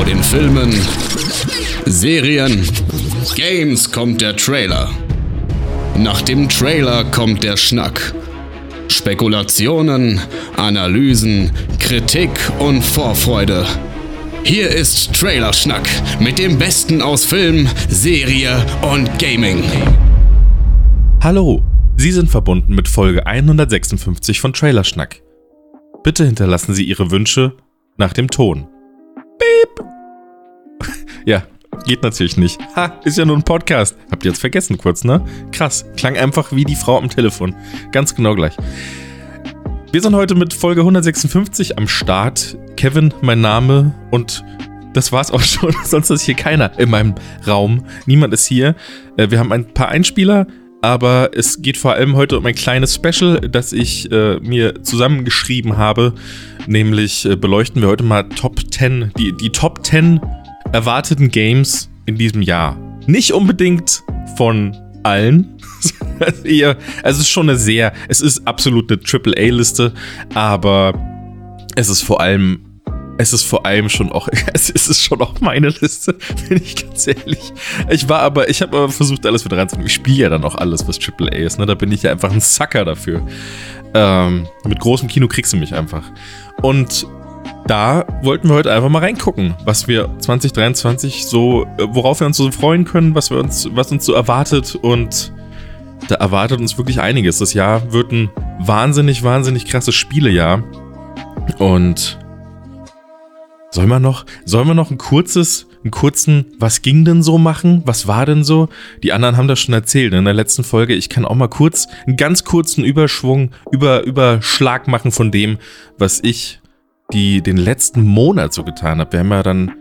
Vor den Filmen, Serien, Games kommt der Trailer. Nach dem Trailer kommt der Schnack. Spekulationen, Analysen, Kritik und Vorfreude. Hier ist Trailerschnack mit dem Besten aus Film, Serie und Gaming. Hallo, Sie sind verbunden mit Folge 156 von Trailerschnack. Bitte hinterlassen Sie Ihre Wünsche nach dem Ton. Beep. Ja, geht natürlich nicht. Ha, ist ja nur ein Podcast. Habt ihr jetzt vergessen kurz, ne? Krass, klang einfach wie die Frau am Telefon. Ganz genau gleich. Wir sind heute mit Folge 156 am Start. Kevin, mein Name und das war's auch schon. Sonst ist hier keiner in meinem Raum. Niemand ist hier. Äh, wir haben ein paar Einspieler, aber es geht vor allem heute um ein kleines Special, das ich äh, mir zusammengeschrieben habe. Nämlich äh, beleuchten wir heute mal Top 10, die, die Top 10 erwarteten Games in diesem Jahr. Nicht unbedingt von allen. Also es ist schon eine sehr, es ist absolut eine AAA-Liste, aber es ist vor allem es ist vor allem schon auch, es ist schon auch meine Liste, bin ich ganz ehrlich. Ich war aber, ich habe aber versucht, alles wieder reinzunehmen. Ich spiele ja dann auch alles, was AAA ist, ne? Da bin ich ja einfach ein Sucker dafür. Ähm, mit großem Kino kriegst du mich einfach. Und da wollten wir heute einfach mal reingucken, was wir 2023 so, äh, worauf wir uns so freuen können, was wir uns, was uns so erwartet und da erwartet uns wirklich einiges. Das Jahr wird ein wahnsinnig, wahnsinnig krasses Spielejahr. Und Sollen wir noch, sollen wir noch ein kurzes, einen kurzen, was ging denn so machen? Was war denn so? Die anderen haben das schon erzählt in der letzten Folge. Ich kann auch mal kurz, einen ganz kurzen Überschwung, über, Überschlag machen von dem, was ich die, den letzten Monat so getan habe. Wir haben ja dann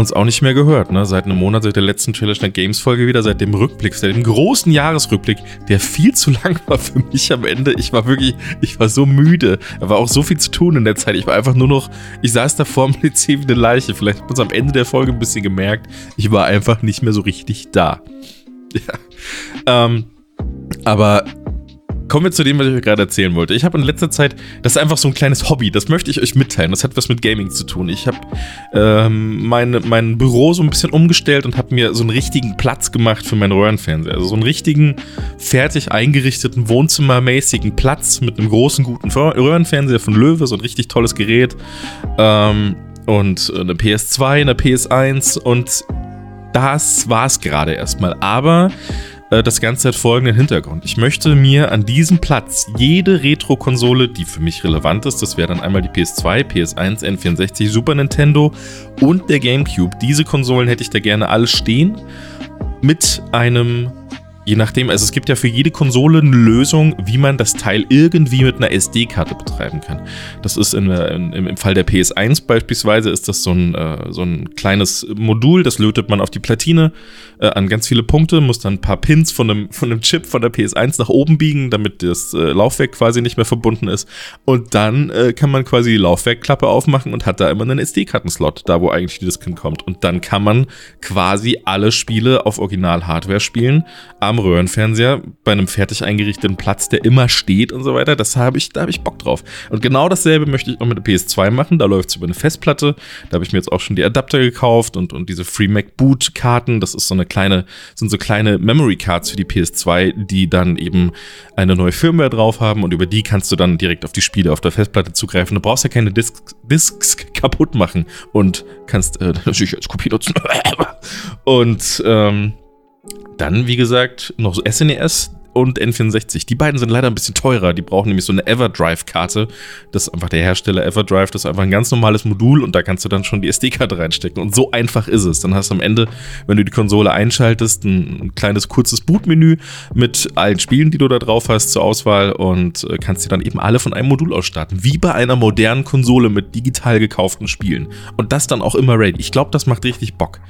uns auch nicht mehr gehört, ne? Seit einem Monat, seit der letzten Challenge Games Folge wieder, seit dem Rückblick, seit dem großen Jahresrückblick, der viel zu lang war für mich am Ende. Ich war wirklich, ich war so müde. Da war auch so viel zu tun in der Zeit. Ich war einfach nur noch, ich saß da vor dem PC wie eine Leiche. Vielleicht hat man es am Ende der Folge ein bisschen gemerkt. Ich war einfach nicht mehr so richtig da. Ja. Ähm, aber kommen wir zu dem, was ich euch gerade erzählen wollte. Ich habe in letzter Zeit, das ist einfach so ein kleines Hobby, das möchte ich euch mitteilen. Das hat was mit Gaming zu tun. Ich habe ähm, mein, mein Büro so ein bisschen umgestellt und habe mir so einen richtigen Platz gemacht für meinen Röhrenfernseher. Also so einen richtigen, fertig eingerichteten, wohnzimmermäßigen Platz mit einem großen, guten Röhrenfernseher von Löwe, so ein richtig tolles Gerät. Ähm, und eine PS2, eine PS1 und das war es gerade erstmal. Aber das Ganze hat folgenden Hintergrund. Ich möchte mir an diesem Platz jede Retro-Konsole, die für mich relevant ist, das wäre dann einmal die PS2, PS1, N64, Super Nintendo und der GameCube. Diese Konsolen hätte ich da gerne alle stehen mit einem Je nachdem, also es gibt ja für jede Konsole eine Lösung, wie man das Teil irgendwie mit einer SD-Karte betreiben kann. Das ist in, in, im Fall der PS1 beispielsweise, ist das so ein, äh, so ein kleines Modul, das lötet man auf die Platine äh, an ganz viele Punkte, muss dann ein paar Pins von einem, von einem Chip von der PS1 nach oben biegen, damit das äh, Laufwerk quasi nicht mehr verbunden ist. Und dann äh, kann man quasi die Laufwerkklappe aufmachen und hat da immer einen SD-Kartenslot, da wo eigentlich die Disk hinkommt. Und dann kann man quasi alle Spiele auf Original-Hardware spielen, am Röhrenfernseher bei einem fertig eingerichteten Platz, der immer steht und so weiter. Das habe ich, da habe ich Bock drauf. Und genau dasselbe möchte ich auch mit der PS2 machen. Da läuft es über eine Festplatte. Da habe ich mir jetzt auch schon die Adapter gekauft und, und diese FreeMac Boot Karten. Das ist so eine kleine, sind so kleine Memory Cards für die PS2, die dann eben eine neue Firmware drauf haben und über die kannst du dann direkt auf die Spiele auf der Festplatte zugreifen. Du brauchst ja keine Discs, Discs kaputt machen und kannst äh, natürlich als Kopie nutzen. und ähm, dann, wie gesagt, noch so SNES und N64. Die beiden sind leider ein bisschen teurer. Die brauchen nämlich so eine Everdrive-Karte. Das ist einfach der Hersteller Everdrive. Das ist einfach ein ganz normales Modul und da kannst du dann schon die SD-Karte reinstecken. Und so einfach ist es. Dann hast du am Ende, wenn du die Konsole einschaltest, ein kleines kurzes Bootmenü mit allen Spielen, die du da drauf hast, zur Auswahl und äh, kannst die dann eben alle von einem Modul aus starten. Wie bei einer modernen Konsole mit digital gekauften Spielen. Und das dann auch immer ready. Ich glaube, das macht richtig Bock.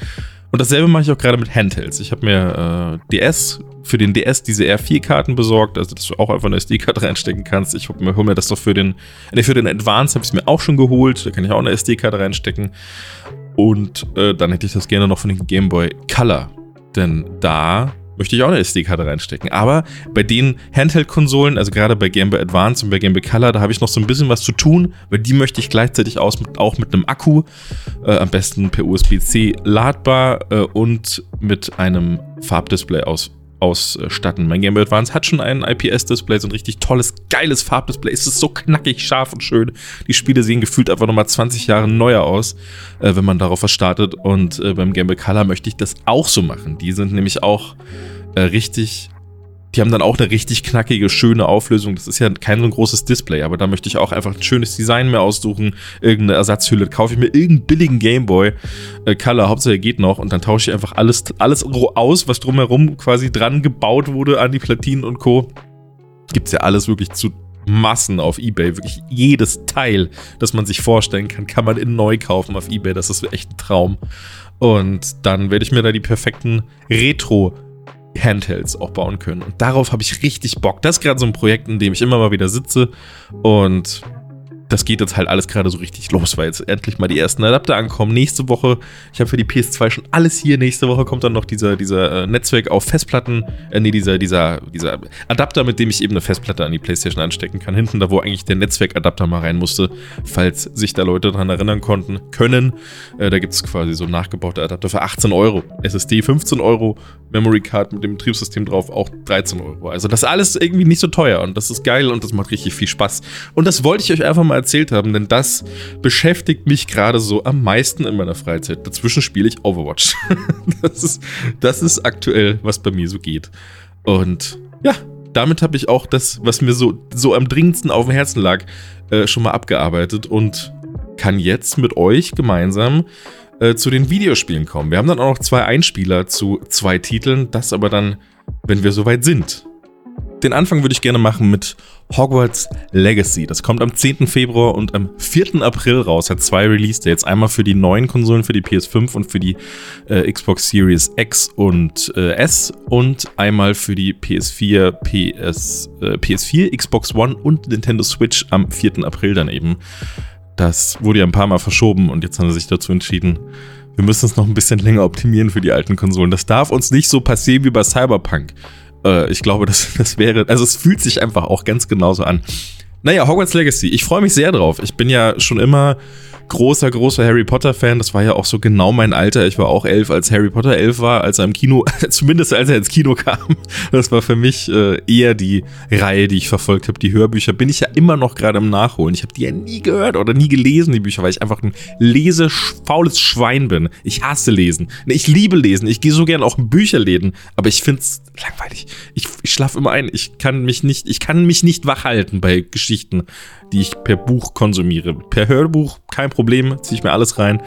Und dasselbe mache ich auch gerade mit Handhelds. Ich habe mir äh, DS für den DS diese R4-Karten besorgt, also dass du auch einfach eine SD-Karte reinstecken kannst. Ich hole mir, mir das doch für den, nee, für den Advance habe ich es mir auch schon geholt. Da kann ich auch eine SD-Karte reinstecken. Und äh, dann hätte ich das gerne noch für den Game Boy Color. Denn da möchte ich auch eine SD-Karte reinstecken. Aber bei den Handheld-Konsolen, also gerade bei Game Boy Advance und bei Game Boy Color, da habe ich noch so ein bisschen was zu tun, weil die möchte ich gleichzeitig aus, auch mit einem Akku, äh, am besten per USB-C ladbar äh, und mit einem Farbdisplay aus ausstatten. Mein Game Boy Advance hat schon ein IPS-Display, so ein richtig tolles, geiles Farbdisplay. Es ist so knackig, scharf und schön. Die Spiele sehen gefühlt einfach nochmal 20 Jahre neuer aus, äh, wenn man darauf was startet. Und äh, beim Game Boy Color möchte ich das auch so machen. Die sind nämlich auch äh, richtig die haben dann auch eine richtig knackige, schöne Auflösung. Das ist ja kein so großes Display, aber da möchte ich auch einfach ein schönes Design mehr aussuchen. Irgendeine Ersatzhülle. Kaufe ich mir irgendeinen billigen Gameboy äh, Color, Hauptsache geht noch und dann tausche ich einfach alles, alles aus, was drumherum quasi dran gebaut wurde an die Platinen und Co. Gibt's ja alles wirklich zu Massen auf Ebay. Wirklich jedes Teil, das man sich vorstellen kann, kann man in neu kaufen auf Ebay. Das ist echt ein Traum. Und dann werde ich mir da die perfekten Retro- Handhelds auch bauen können. Und darauf habe ich richtig Bock. Das ist gerade so ein Projekt, in dem ich immer mal wieder sitze und das geht jetzt halt alles gerade so richtig los, weil jetzt endlich mal die ersten Adapter ankommen. Nächste Woche, ich habe für die PS2 schon alles hier. Nächste Woche kommt dann noch dieser, dieser äh, Netzwerk auf Festplatten, äh, nee, dieser, dieser, dieser Adapter, mit dem ich eben eine Festplatte an die PlayStation anstecken kann. Hinten da, wo eigentlich der Netzwerkadapter mal rein musste, falls sich da Leute dran erinnern konnten, können. Äh, da gibt es quasi so nachgebaute Adapter für 18 Euro. SSD 15 Euro, Memory Card mit dem Betriebssystem drauf auch 13 Euro. Also das ist alles irgendwie nicht so teuer und das ist geil und das macht richtig viel Spaß. Und das wollte ich euch einfach mal erzählt haben, denn das beschäftigt mich gerade so am meisten in meiner Freizeit. Dazwischen spiele ich Overwatch. das, ist, das ist aktuell, was bei mir so geht. Und ja, damit habe ich auch das, was mir so, so am dringendsten auf dem Herzen lag, äh, schon mal abgearbeitet und kann jetzt mit euch gemeinsam äh, zu den Videospielen kommen. Wir haben dann auch noch zwei Einspieler zu zwei Titeln, das aber dann, wenn wir soweit sind. Den Anfang würde ich gerne machen mit Hogwarts Legacy. Das kommt am 10. Februar und am 4. April raus. Hat zwei Release-Dates. Einmal für die neuen Konsolen, für die PS5 und für die äh, Xbox Series X und äh, S. Und einmal für die PS4, PS, äh, PS4, Xbox One und Nintendo Switch am 4. April dann eben. Das wurde ja ein paar Mal verschoben und jetzt haben sie sich dazu entschieden, wir müssen es noch ein bisschen länger optimieren für die alten Konsolen. Das darf uns nicht so passieren wie bei Cyberpunk. Äh, ich glaube, das, das wäre, also es fühlt sich einfach auch ganz genauso an. Naja, Hogwarts Legacy. Ich freue mich sehr drauf. Ich bin ja schon immer großer, großer Harry Potter-Fan. Das war ja auch so genau mein Alter. Ich war auch elf, als Harry Potter elf war, als er im Kino, zumindest als er ins Kino kam. Das war für mich äh, eher die Reihe, die ich verfolgt habe. Die Hörbücher bin ich ja immer noch gerade im Nachholen. Ich habe die ja nie gehört oder nie gelesen, die Bücher, weil ich einfach ein lesefaules Schwein bin. Ich hasse Lesen. Ich liebe Lesen. Ich gehe so gern auch in Bücherläden, aber ich finde es langweilig. Ich, ich schlafe immer ein. Ich kann mich nicht, ich kann mich nicht wach halten bei Geschichten, die ich per Buch konsumiere. Per Hörbuch kein Problem, ziehe ich mir alles rein.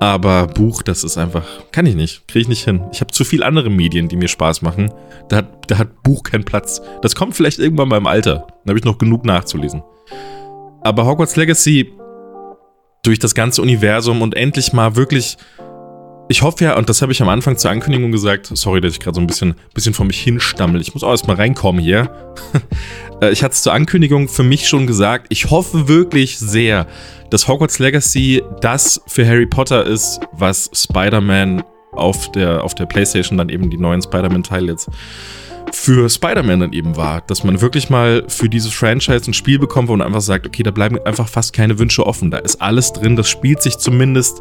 Aber Buch, das ist einfach, kann ich nicht, kriege ich nicht hin. Ich habe zu viele andere Medien, die mir Spaß machen. Da hat, da hat Buch keinen Platz. Das kommt vielleicht irgendwann beim Alter. Da habe ich noch genug nachzulesen. Aber Hogwarts Legacy durch das ganze Universum und endlich mal wirklich ich hoffe ja, und das habe ich am Anfang zur Ankündigung gesagt, sorry, dass ich gerade so ein bisschen, bisschen vor mich hinstammel. Ich muss auch erstmal reinkommen hier. Äh, ich hatte es zur Ankündigung für mich schon gesagt, ich hoffe wirklich sehr, dass Hogwarts Legacy das für Harry Potter ist, was Spider-Man auf der, auf der PlayStation dann eben die neuen Spider-Man-Teile jetzt für Spider-Man dann eben war, dass man wirklich mal für dieses Franchise ein Spiel bekommt, man einfach sagt, okay, da bleiben einfach fast keine Wünsche offen. Da ist alles drin, das spielt sich zumindest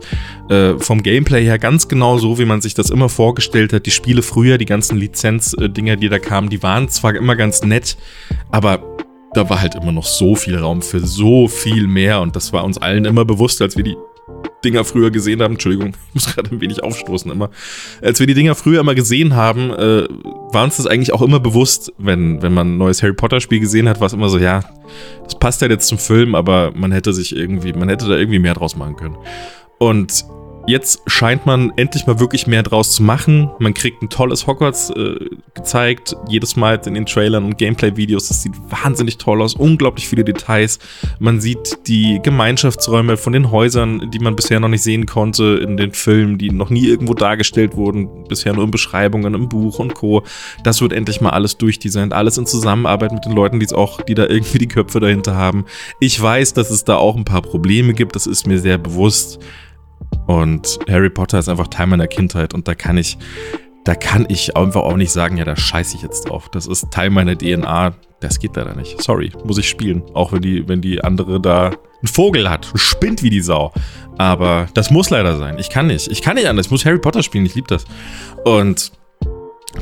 äh, vom Gameplay her ganz genau so, wie man sich das immer vorgestellt hat. Die Spiele früher, die ganzen Lizenz-Dinger, die da kamen, die waren zwar immer ganz nett, aber da war halt immer noch so viel Raum für so viel mehr und das war uns allen immer bewusst, als wir die Dinger früher gesehen haben, Entschuldigung, ich muss gerade ein wenig aufstoßen immer. Als wir die Dinger früher immer gesehen haben, äh, war uns das eigentlich auch immer bewusst, wenn, wenn man ein neues Harry Potter Spiel gesehen hat, war es immer so, ja, das passt ja jetzt zum Film, aber man hätte sich irgendwie, man hätte da irgendwie mehr draus machen können. Und Jetzt scheint man endlich mal wirklich mehr draus zu machen. Man kriegt ein tolles Hogwarts äh, gezeigt, jedes Mal in den Trailern und Gameplay-Videos. Das sieht wahnsinnig toll aus, unglaublich viele Details. Man sieht die Gemeinschaftsräume von den Häusern, die man bisher noch nicht sehen konnte in den Filmen, die noch nie irgendwo dargestellt wurden, bisher nur in Beschreibungen im Buch und Co. Das wird endlich mal alles durchdesignt, alles in Zusammenarbeit mit den Leuten, die es auch, die da irgendwie die Köpfe dahinter haben. Ich weiß, dass es da auch ein paar Probleme gibt, das ist mir sehr bewusst. Und Harry Potter ist einfach Teil meiner Kindheit und da kann ich da kann ich einfach auch nicht sagen, ja, da scheiße ich jetzt drauf. Das ist Teil meiner DNA. Das geht leider nicht. Sorry, muss ich spielen. Auch wenn die, wenn die andere da einen Vogel hat, spinnt wie die Sau. Aber das muss leider sein. Ich kann nicht. Ich kann nicht anders. Ich muss Harry Potter spielen. Ich liebe das. Und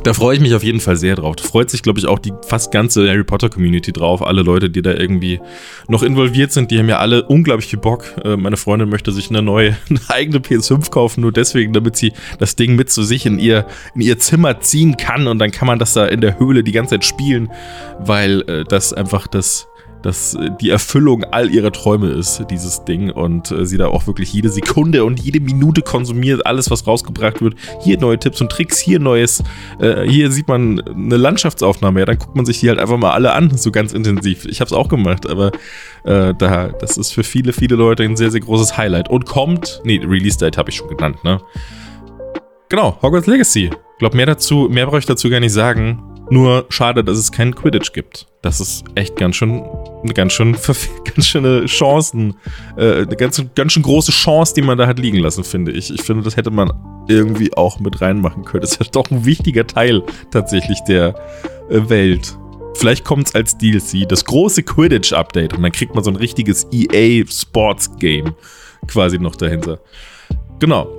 da freue ich mich auf jeden Fall sehr drauf. Da freut sich, glaube ich, auch die fast ganze Harry Potter Community drauf. Alle Leute, die da irgendwie noch involviert sind, die haben ja alle unglaublich viel Bock. Äh, meine Freundin möchte sich eine neue, eine eigene PS5 kaufen, nur deswegen, damit sie das Ding mit zu sich in ihr, in ihr Zimmer ziehen kann und dann kann man das da in der Höhle die ganze Zeit spielen, weil äh, das einfach das dass äh, die Erfüllung all ihrer Träume ist, dieses Ding. Und äh, sie da auch wirklich jede Sekunde und jede Minute konsumiert, alles, was rausgebracht wird. Hier neue Tipps und Tricks, hier neues. Äh, hier sieht man eine Landschaftsaufnahme. Ja, dann guckt man sich die halt einfach mal alle an, so ganz intensiv. Ich habe es auch gemacht, aber da, das ist für viele, viele Leute ein sehr, sehr großes Highlight. Und kommt, nee, Release-Date habe ich schon genannt, ne? Genau, Hogwarts Legacy. Ich glaube, mehr dazu, mehr brauche ich dazu gar nicht sagen. Nur schade, dass es keinen Quidditch gibt. Das ist echt ganz schön, eine ganz schön, ganz schöne Chancen, äh, eine ganz, ganz schön große Chance, die man da hat liegen lassen, finde ich. Ich finde, das hätte man irgendwie auch mit reinmachen können. Das ist ja doch ein wichtiger Teil tatsächlich der äh, Welt. Vielleicht kommt es als DLC, das große Quidditch-Update und dann kriegt man so ein richtiges EA Sports Game quasi noch dahinter. Genau.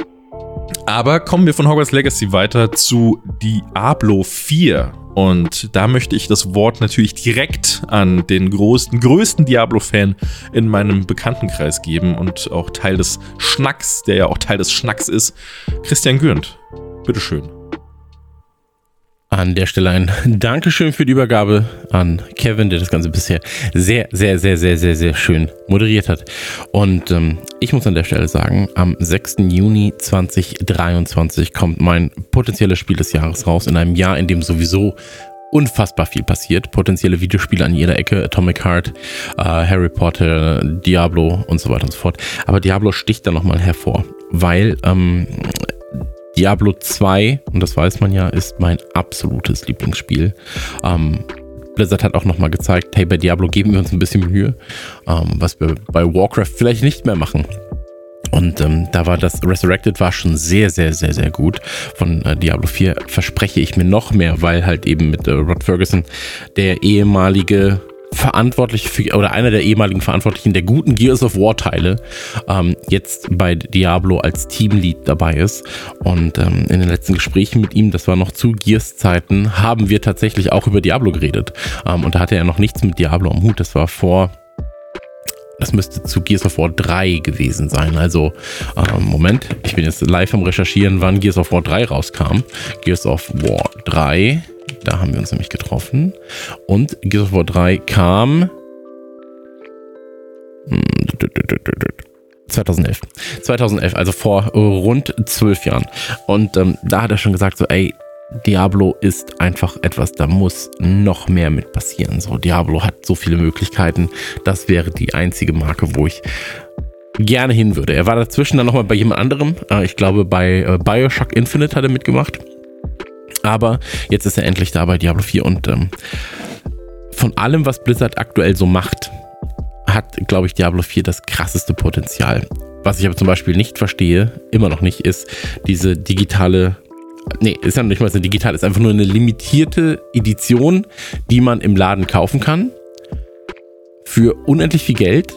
Aber kommen wir von Hogwarts Legacy weiter zu Diablo 4. Und da möchte ich das Wort natürlich direkt an den größten, größten Diablo-Fan in meinem Bekanntenkreis geben und auch Teil des Schnacks, der ja auch Teil des Schnacks ist, Christian Gürnt. Bitteschön. An der Stelle ein Dankeschön für die Übergabe an Kevin, der das Ganze bisher sehr, sehr, sehr, sehr, sehr, sehr schön moderiert hat. Und ähm, ich muss an der Stelle sagen, am 6. Juni 2023 kommt mein potenzielles Spiel des Jahres raus, in einem Jahr, in dem sowieso unfassbar viel passiert. Potenzielle Videospiele an jeder Ecke, Atomic Heart, äh, Harry Potter, Diablo und so weiter und so fort. Aber Diablo sticht da nochmal hervor, weil ähm, Diablo 2, und das weiß man ja, ist mein absolutes Lieblingsspiel. Ähm, Blizzard hat auch nochmal gezeigt, hey, bei Diablo geben wir uns ein bisschen Mühe, ähm, was wir bei Warcraft vielleicht nicht mehr machen. Und ähm, da war das Resurrected war schon sehr, sehr, sehr, sehr gut. Von äh, Diablo 4 verspreche ich mir noch mehr, weil halt eben mit äh, Rod Ferguson der ehemalige verantwortlich für, oder einer der ehemaligen Verantwortlichen der guten Gears of War Teile ähm, jetzt bei Diablo als Teamlead dabei ist. Und ähm, in den letzten Gesprächen mit ihm, das war noch zu Gears Zeiten, haben wir tatsächlich auch über Diablo geredet. Ähm, und da hatte er noch nichts mit Diablo am Hut. Das war vor das müsste zu Gears of War 3 gewesen sein. Also, ähm, Moment, ich bin jetzt live am Recherchieren, wann Gears of War 3 rauskam. Gears of War 3 da haben wir uns nämlich getroffen. Und Gears of War 3 kam 2011. Hm, 2011, also vor rund zwölf Jahren. Und ähm, da hat er schon gesagt, so, ey, Diablo ist einfach etwas, da muss noch mehr mit passieren. So, Diablo hat so viele Möglichkeiten. Das wäre die einzige Marke, wo ich gerne hin würde. Er war dazwischen dann nochmal bei jemand anderem. Äh, ich glaube, bei äh, Bioshock Infinite hat er mitgemacht. Aber jetzt ist er endlich da bei Diablo 4 und ähm, von allem, was Blizzard aktuell so macht, hat, glaube ich, Diablo 4 das krasseste Potenzial. Was ich aber zum Beispiel nicht verstehe, immer noch nicht, ist diese digitale Nee, ist ja nicht mal so digital, ist einfach nur eine limitierte Edition, die man im Laden kaufen kann. Für unendlich viel Geld.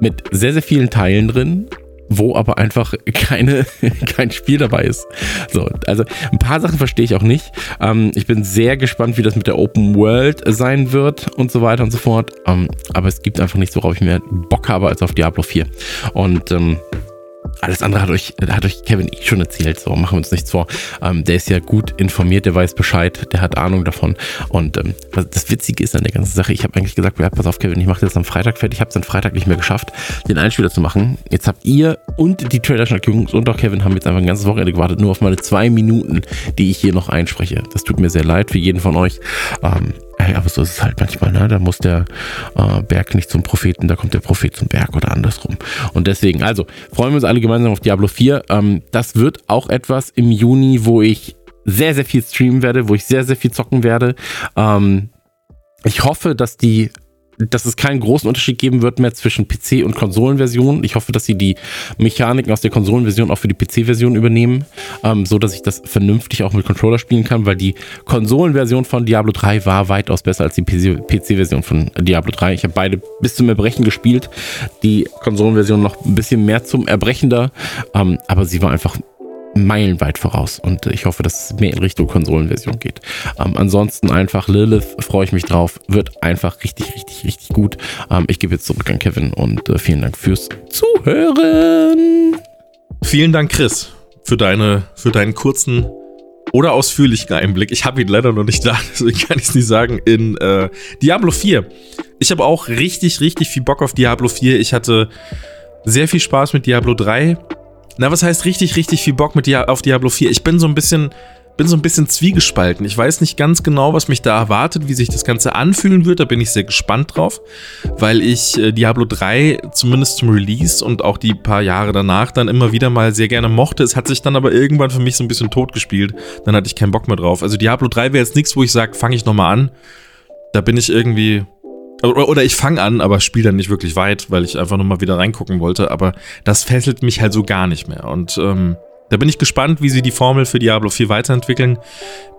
Mit sehr, sehr vielen Teilen drin wo aber einfach keine, kein Spiel dabei ist. So, also ein paar Sachen verstehe ich auch nicht. Ähm, ich bin sehr gespannt, wie das mit der Open World sein wird und so weiter und so fort. Ähm, aber es gibt einfach nichts, worauf ich mehr Bock habe als auf Diablo 4. Und ähm, alles andere hat euch, hat euch Kevin eh schon erzählt, so machen wir uns nichts vor. Ähm, der ist ja gut informiert, der weiß Bescheid, der hat Ahnung davon. Und ähm, das Witzige ist an der ganzen Sache, ich habe eigentlich gesagt, ja, pass auf, Kevin, ich mache das am Freitag fertig. Ich habe es am Freitag nicht mehr geschafft, den Einspieler zu machen. Jetzt habt ihr und die Trailer Jungs und auch Kevin haben jetzt einfach ein ganzes Wochenende gewartet, nur auf meine zwei Minuten, die ich hier noch einspreche. Das tut mir sehr leid für jeden von euch. Ähm, ja, aber so ist es halt manchmal, ne? Da muss der äh, Berg nicht zum Propheten, da kommt der Prophet zum Berg oder andersrum. Und deswegen, also, freuen wir uns alle gemeinsam auf Diablo 4. Ähm, das wird auch etwas im Juni, wo ich sehr, sehr viel streamen werde, wo ich sehr, sehr viel zocken werde. Ähm, ich hoffe, dass die dass es keinen großen Unterschied geben wird mehr zwischen PC- und Konsolenversion. Ich hoffe, dass sie die Mechaniken aus der Konsolenversion auch für die PC-Version übernehmen, ähm, so dass ich das vernünftig auch mit Controller spielen kann, weil die Konsolenversion von Diablo 3 war weitaus besser als die PC-Version von Diablo 3. Ich habe beide bis zum Erbrechen gespielt. Die Konsolenversion noch ein bisschen mehr zum Erbrechen da, ähm, aber sie war einfach meilenweit voraus und ich hoffe, dass es mehr in Richtung Konsolenversion geht. Ähm, ansonsten einfach Lilith, freue ich mich drauf, wird einfach richtig, richtig, richtig gut. Ähm, ich gebe jetzt zurück an Kevin und äh, vielen Dank fürs Zuhören. Vielen Dank, Chris, für, deine, für deinen kurzen oder ausführlichen Einblick. Ich habe ihn leider noch nicht da, deswegen kann ich es nicht sagen, in äh, Diablo 4. Ich habe auch richtig, richtig viel Bock auf Diablo 4. Ich hatte sehr viel Spaß mit Diablo 3 na, was heißt richtig, richtig viel Bock mit Dia auf Diablo 4? Ich bin so ein bisschen, bin so ein bisschen zwiegespalten. Ich weiß nicht ganz genau, was mich da erwartet, wie sich das Ganze anfühlen wird. Da bin ich sehr gespannt drauf, weil ich äh, Diablo 3 zumindest zum Release und auch die paar Jahre danach dann immer wieder mal sehr gerne mochte. Es hat sich dann aber irgendwann für mich so ein bisschen totgespielt. Dann hatte ich keinen Bock mehr drauf. Also Diablo 3 wäre jetzt nichts, wo ich sage, fange ich nochmal an. Da bin ich irgendwie oder ich fange an, aber spiele dann nicht wirklich weit, weil ich einfach nur mal wieder reingucken wollte. Aber das fesselt mich halt so gar nicht mehr. Und ähm, da bin ich gespannt, wie sie die Formel für Diablo 4 weiterentwickeln.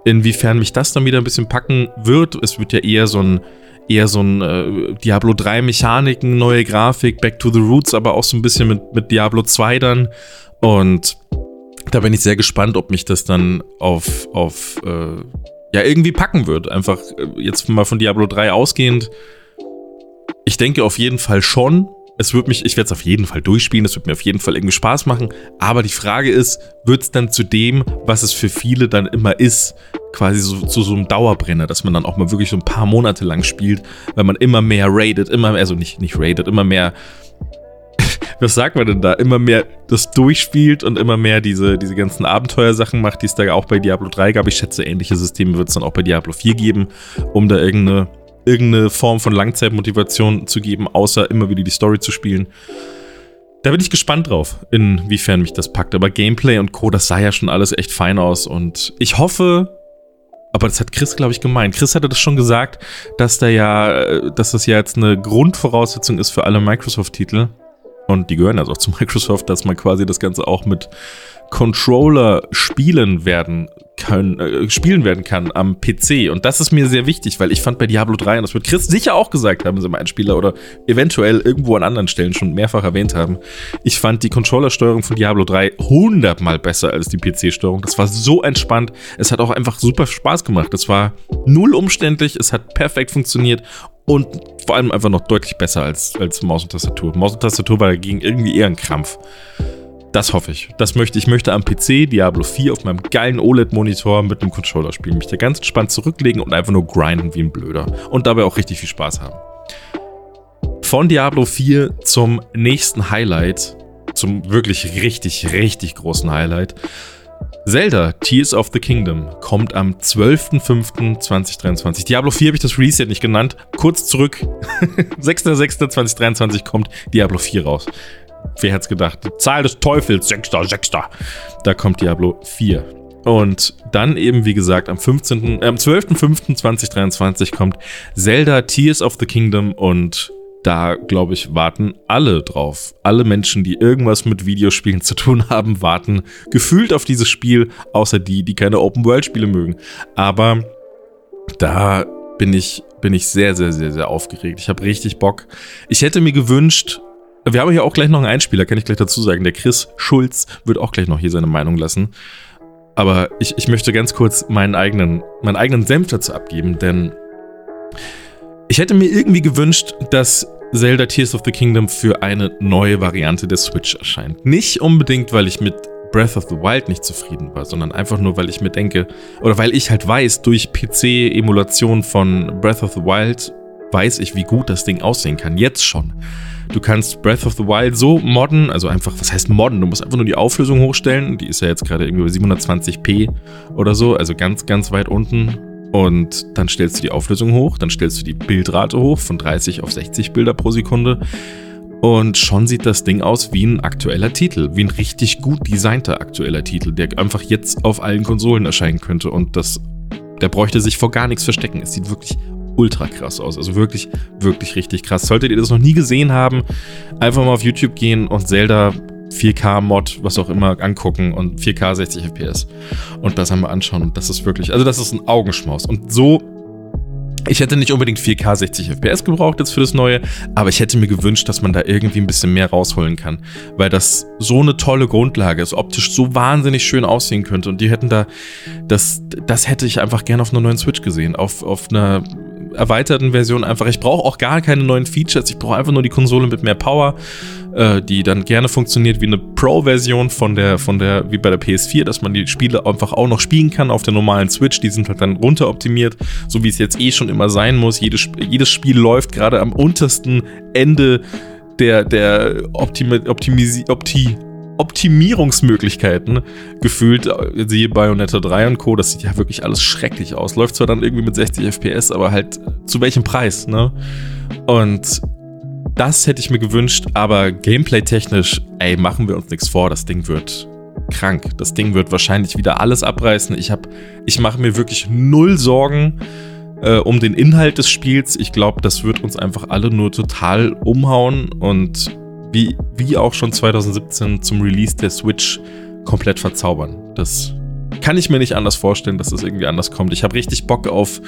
Inwiefern mich das dann wieder ein bisschen packen wird. Es wird ja eher so ein eher so ein äh, Diablo 3 Mechaniken, neue Grafik, Back to the Roots, aber auch so ein bisschen mit, mit Diablo 2 dann. Und da bin ich sehr gespannt, ob mich das dann auf, auf äh, ja, irgendwie packen wird. Einfach äh, jetzt mal von Diablo 3 ausgehend ich denke auf jeden Fall schon. Es wird mich, ich werde es auf jeden Fall durchspielen, es wird mir auf jeden Fall irgendwie Spaß machen. Aber die Frage ist, wird es dann zu dem, was es für viele dann immer ist, quasi so, zu so einem Dauerbrenner, dass man dann auch mal wirklich so ein paar Monate lang spielt, weil man immer mehr raidet, immer mehr, also nicht, nicht raidet, immer mehr, was sagt man denn da, immer mehr das durchspielt und immer mehr diese, diese ganzen Abenteuersachen macht, die es da auch bei Diablo 3 gab. Ich schätze, ähnliche Systeme wird es dann auch bei Diablo 4 geben, um da irgendeine irgendeine Form von Langzeitmotivation zu geben, außer immer wieder die Story zu spielen. Da bin ich gespannt drauf, inwiefern mich das packt. Aber Gameplay und Co., das sah ja schon alles echt fein aus. Und ich hoffe, aber das hat Chris, glaube ich, gemeint. Chris hatte das schon gesagt, dass da ja, dass das ja jetzt eine Grundvoraussetzung ist für alle Microsoft-Titel. Und die gehören also auch zu Microsoft, dass man quasi das Ganze auch mit Controller spielen werden können, äh, spielen werden kann am PC. Und das ist mir sehr wichtig, weil ich fand bei Diablo 3, und das wird Chris sicher auch gesagt haben, sie ein Spieler oder eventuell irgendwo an anderen Stellen schon mehrfach erwähnt haben, ich fand die Controllersteuerung von Diablo 3 hundertmal besser als die PC-Steuerung. Das war so entspannt. Es hat auch einfach super Spaß gemacht. Es war null umständlich, es hat perfekt funktioniert und vor allem einfach noch deutlich besser als, als Maus und Tastatur. Maus und Tastatur war dagegen irgendwie eher ein Krampf. Das hoffe ich. Das möchte ich. möchte am PC Diablo 4 auf meinem geilen OLED-Monitor mit einem Controller spielen. Mich da ganz entspannt zurücklegen und einfach nur grinden wie ein Blöder. Und dabei auch richtig viel Spaß haben. Von Diablo 4 zum nächsten Highlight. Zum wirklich richtig, richtig großen Highlight. Zelda Tears of the Kingdom kommt am 12.05.2023. Diablo 4 habe ich das Release nicht genannt. Kurz zurück. 6.06.2023 kommt Diablo 4 raus. Wer hätte es gedacht? Die Zahl des Teufels, Sechster, Sechster. Da kommt Diablo 4. Und dann eben, wie gesagt, am 15., äh, am 12.05.2023 kommt Zelda Tears of the Kingdom und da, glaube ich, warten alle drauf. Alle Menschen, die irgendwas mit Videospielen zu tun haben, warten gefühlt auf dieses Spiel, außer die, die keine Open-World-Spiele mögen. Aber da bin ich, bin ich sehr, sehr, sehr, sehr aufgeregt. Ich habe richtig Bock. Ich hätte mir gewünscht, wir haben hier auch gleich noch einen Einspieler, kann ich gleich dazu sagen. Der Chris Schulz wird auch gleich noch hier seine Meinung lassen. Aber ich, ich möchte ganz kurz meinen eigenen, meinen eigenen Senf dazu abgeben, denn ich hätte mir irgendwie gewünscht, dass Zelda Tears of the Kingdom für eine neue Variante der Switch erscheint. Nicht unbedingt, weil ich mit Breath of the Wild nicht zufrieden war, sondern einfach nur, weil ich mir denke, oder weil ich halt weiß, durch PC-Emulation von Breath of the Wild weiß ich, wie gut das Ding aussehen kann. Jetzt schon. Du kannst Breath of the Wild so modden, also einfach, was heißt modden? Du musst einfach nur die Auflösung hochstellen. Die ist ja jetzt gerade irgendwie bei 720p oder so, also ganz, ganz weit unten. Und dann stellst du die Auflösung hoch, dann stellst du die Bildrate hoch von 30 auf 60 Bilder pro Sekunde. Und schon sieht das Ding aus wie ein aktueller Titel, wie ein richtig gut designter aktueller Titel, der einfach jetzt auf allen Konsolen erscheinen könnte. Und das, der bräuchte sich vor gar nichts verstecken. Es sieht wirklich ultra krass aus. Also wirklich, wirklich richtig krass. Solltet ihr das noch nie gesehen haben, einfach mal auf YouTube gehen und Zelda 4K-Mod, was auch immer, angucken und 4K 60 FPS und das einmal anschauen. Und das ist wirklich, also das ist ein Augenschmaus. Und so ich hätte nicht unbedingt 4K 60 FPS gebraucht jetzt für das neue, aber ich hätte mir gewünscht, dass man da irgendwie ein bisschen mehr rausholen kann, weil das so eine tolle Grundlage ist, optisch so wahnsinnig schön aussehen könnte und die hätten da, das, das hätte ich einfach gerne auf einer neuen Switch gesehen, auf, auf einer erweiterten Version einfach. Ich brauche auch gar keine neuen Features, ich brauche einfach nur die Konsole mit mehr Power äh, die dann gerne funktioniert wie eine Pro-Version von der, von der, wie bei der PS4, dass man die Spiele einfach auch noch spielen kann auf der normalen Switch. Die sind halt dann runteroptimiert, so wie es jetzt eh schon immer sein muss. Jedes, jedes Spiel läuft gerade am untersten Ende der, der Optimi Optimisi Opti Optimierungsmöglichkeiten gefühlt, siehe Bayonetta 3 und Co., das sieht ja wirklich alles schrecklich aus. Läuft zwar dann irgendwie mit 60 FPS, aber halt zu welchem Preis, ne? Und das hätte ich mir gewünscht, aber gameplay-technisch, ey, machen wir uns nichts vor, das Ding wird krank. Das Ding wird wahrscheinlich wieder alles abreißen. Ich habe, ich mache mir wirklich null Sorgen äh, um den Inhalt des Spiels. Ich glaube, das wird uns einfach alle nur total umhauen und wie, wie auch schon 2017 zum Release der Switch komplett verzaubern. Das kann ich mir nicht anders vorstellen, dass es das irgendwie anders kommt. Ich habe richtig Bock auf,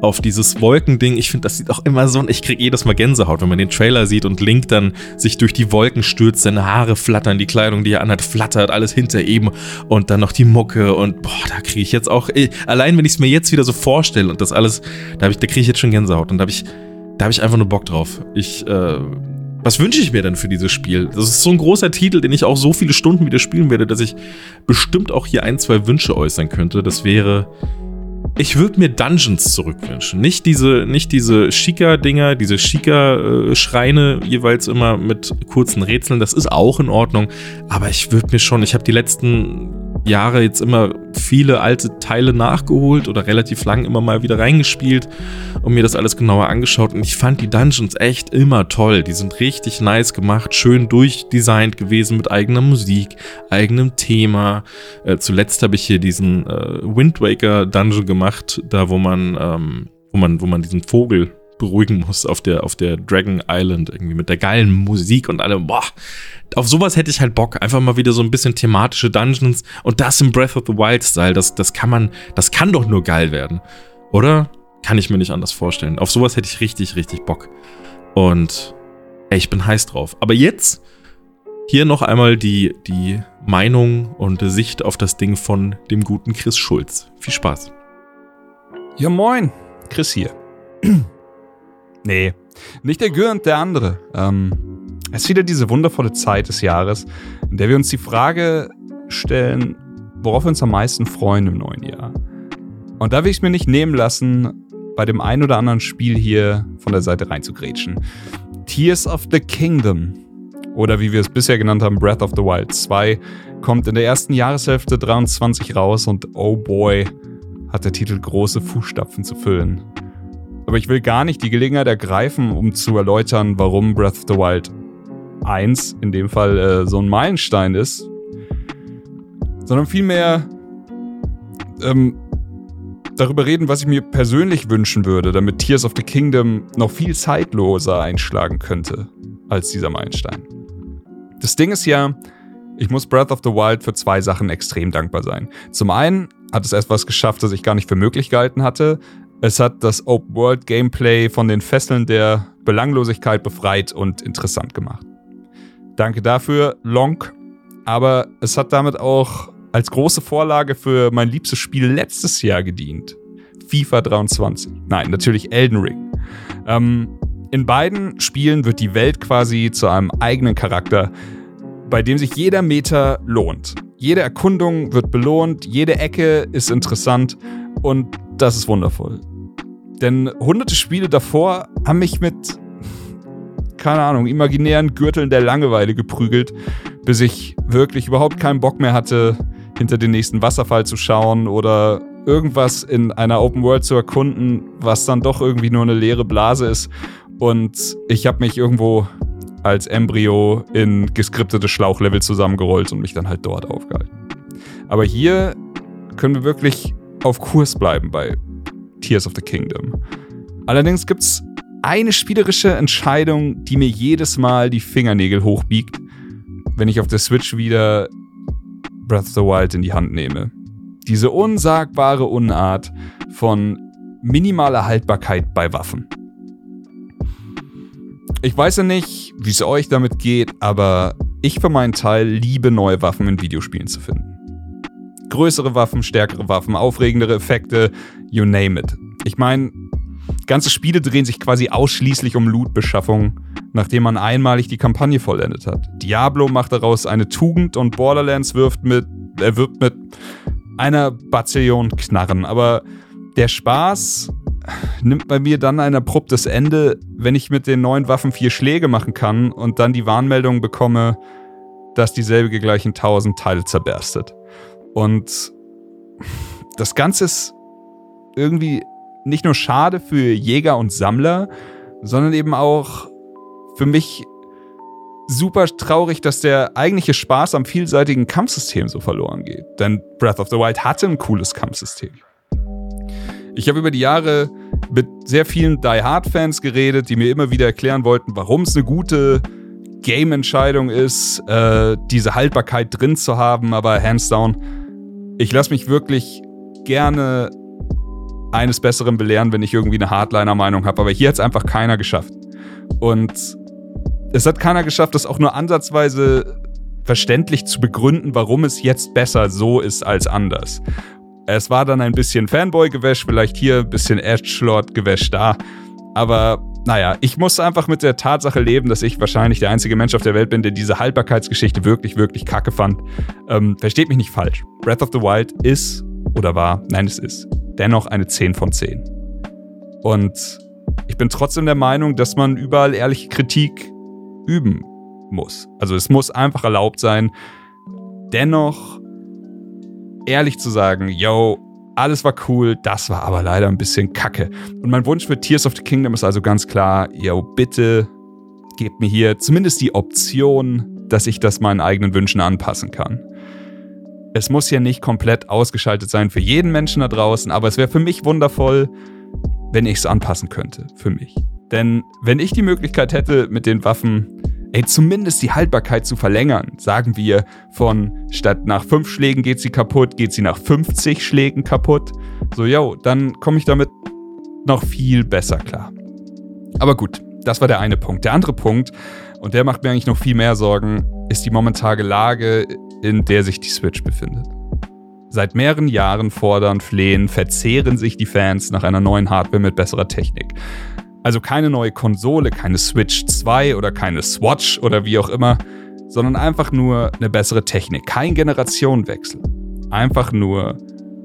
auf dieses Wolkending. Ich finde, das sieht auch immer so. Ich kriege jedes Mal Gänsehaut, wenn man den Trailer sieht und Link dann sich durch die Wolken stürzt, seine Haare flattern, die Kleidung, die er anhat, flattert, alles hinter ihm und dann noch die Mucke und boah, da kriege ich jetzt auch. Ey, allein wenn ich es mir jetzt wieder so vorstelle und das alles, da, da kriege ich jetzt schon Gänsehaut und da habe ich, da habe ich einfach nur Bock drauf. Ich äh, was wünsche ich mir denn für dieses Spiel? Das ist so ein großer Titel, den ich auch so viele Stunden wieder spielen werde, dass ich bestimmt auch hier ein, zwei Wünsche äußern könnte. Das wäre, ich würde mir Dungeons zurückwünschen. Nicht diese, nicht diese Shika-Dinger, diese Shika-Schreine jeweils immer mit kurzen Rätseln. Das ist auch in Ordnung. Aber ich würde mir schon, ich habe die letzten Jahre jetzt immer viele alte Teile nachgeholt oder relativ lang immer mal wieder reingespielt und mir das alles genauer angeschaut. Und ich fand die Dungeons echt immer toll. Die sind richtig nice gemacht, schön durchdesignt gewesen mit eigener Musik, eigenem Thema. Äh, zuletzt habe ich hier diesen äh, Wind Waker Dungeon gemacht, da wo man, ähm, wo man, wo man diesen Vogel beruhigen muss auf der, auf der Dragon Island, irgendwie mit der geilen Musik und allem. Boah, auf sowas hätte ich halt Bock. Einfach mal wieder so ein bisschen thematische Dungeons und das im Breath of the Wild Style. Das, das kann man, das kann doch nur geil werden. Oder? Kann ich mir nicht anders vorstellen. Auf sowas hätte ich richtig, richtig Bock. Und ey, ich bin heiß drauf. Aber jetzt hier noch einmal die, die Meinung und Sicht auf das Ding von dem guten Chris Schulz. Viel Spaß. Ja, moin. Chris hier. nee, nicht der Gürnt, der andere. Ähm, es ist wieder diese wundervolle Zeit des Jahres, in der wir uns die Frage stellen, worauf wir uns am meisten freuen im neuen Jahr. Und da will ich es mir nicht nehmen lassen, bei dem ein oder anderen Spiel hier von der Seite reinzugrätschen. Tears of the Kingdom oder wie wir es bisher genannt haben, Breath of the Wild 2 kommt in der ersten Jahreshälfte 23 raus und oh boy, hat der Titel große Fußstapfen zu füllen. Aber ich will gar nicht die Gelegenheit ergreifen, um zu erläutern, warum Breath of the Wild 1 in dem Fall äh, so ein Meilenstein ist, sondern vielmehr ähm, darüber reden, was ich mir persönlich wünschen würde, damit Tears of the Kingdom noch viel zeitloser einschlagen könnte als dieser Meilenstein. Das Ding ist ja, ich muss Breath of the Wild für zwei Sachen extrem dankbar sein. Zum einen hat es etwas geschafft, das ich gar nicht für möglich gehalten hatte. Es hat das Open-World-Gameplay von den Fesseln der Belanglosigkeit befreit und interessant gemacht. Danke dafür, Long. Aber es hat damit auch als große Vorlage für mein liebstes Spiel letztes Jahr gedient. FIFA 23. Nein, natürlich Elden Ring. Ähm, in beiden Spielen wird die Welt quasi zu einem eigenen Charakter, bei dem sich jeder Meter lohnt. Jede Erkundung wird belohnt, jede Ecke ist interessant und das ist wundervoll. Denn hunderte Spiele davor haben mich mit keine Ahnung, imaginären Gürteln der Langeweile geprügelt, bis ich wirklich überhaupt keinen Bock mehr hatte, hinter den nächsten Wasserfall zu schauen oder irgendwas in einer Open World zu erkunden, was dann doch irgendwie nur eine leere Blase ist. Und ich habe mich irgendwo als Embryo in geskriptete Schlauchlevel zusammengerollt und mich dann halt dort aufgehalten. Aber hier können wir wirklich auf Kurs bleiben bei Tears of the Kingdom. Allerdings gibt es eine spielerische Entscheidung, die mir jedes Mal die Fingernägel hochbiegt, wenn ich auf der Switch wieder Breath of the Wild in die Hand nehme. Diese unsagbare Unart von minimaler Haltbarkeit bei Waffen. Ich weiß ja nicht, wie es euch damit geht, aber ich für meinen Teil liebe neue Waffen in Videospielen zu finden. Größere Waffen, stärkere Waffen, aufregendere Effekte, you name it. Ich meine, ganze Spiele drehen sich quasi ausschließlich um Lootbeschaffung, nachdem man einmalig die Kampagne vollendet hat. Diablo macht daraus eine Tugend und Borderlands wirft mit, er wirbt mit einer Bazillion Knarren. Aber der Spaß nimmt bei mir dann ein abruptes Ende, wenn ich mit den neuen Waffen vier Schläge machen kann und dann die Warnmeldung bekomme, dass dieselbe gleich in tausend Teile zerberstet. Und das Ganze ist irgendwie nicht nur schade für Jäger und Sammler, sondern eben auch für mich super traurig, dass der eigentliche Spaß am vielseitigen Kampfsystem so verloren geht. Denn Breath of the Wild hatte ein cooles Kampfsystem. Ich habe über die Jahre mit sehr vielen Die Hard-Fans geredet, die mir immer wieder erklären wollten, warum es eine gute Game-Entscheidung ist, äh, diese Haltbarkeit drin zu haben, aber hands down, ich lasse mich wirklich gerne eines Besseren belehren, wenn ich irgendwie eine Hardliner-Meinung habe. Aber hier hat es einfach keiner geschafft. Und es hat keiner geschafft, das auch nur ansatzweise verständlich zu begründen, warum es jetzt besser so ist als anders. Es war dann ein bisschen Fanboy-Gewäsch, vielleicht hier ein bisschen Edgelord-Gewäsch da. Aber naja, ich muss einfach mit der Tatsache leben, dass ich wahrscheinlich der einzige Mensch auf der Welt bin, der diese Haltbarkeitsgeschichte wirklich, wirklich kacke fand. Ähm, versteht mich nicht falsch. Breath of the Wild ist oder war, nein, es ist dennoch eine 10 von 10. Und ich bin trotzdem der Meinung, dass man überall ehrliche Kritik üben muss. Also es muss einfach erlaubt sein, dennoch ehrlich zu sagen, yo, alles war cool, das war aber leider ein bisschen kacke. Und mein Wunsch für Tears of the Kingdom ist also ganz klar, yo, bitte gebt mir hier zumindest die Option, dass ich das meinen eigenen Wünschen anpassen kann. Es muss ja nicht komplett ausgeschaltet sein für jeden Menschen da draußen, aber es wäre für mich wundervoll, wenn ich es anpassen könnte. Für mich. Denn wenn ich die Möglichkeit hätte, mit den Waffen, ey, zumindest die Haltbarkeit zu verlängern, sagen wir von statt nach fünf Schlägen geht sie kaputt, geht sie nach 50 Schlägen kaputt. So, yo, dann komme ich damit noch viel besser klar. Aber gut, das war der eine Punkt. Der andere Punkt, und der macht mir eigentlich noch viel mehr Sorgen, ist die momentane Lage in der sich die Switch befindet. Seit mehreren Jahren fordern, flehen, verzehren sich die Fans nach einer neuen Hardware mit besserer Technik. Also keine neue Konsole, keine Switch 2 oder keine Swatch oder wie auch immer, sondern einfach nur eine bessere Technik. Kein Generationenwechsel. Einfach nur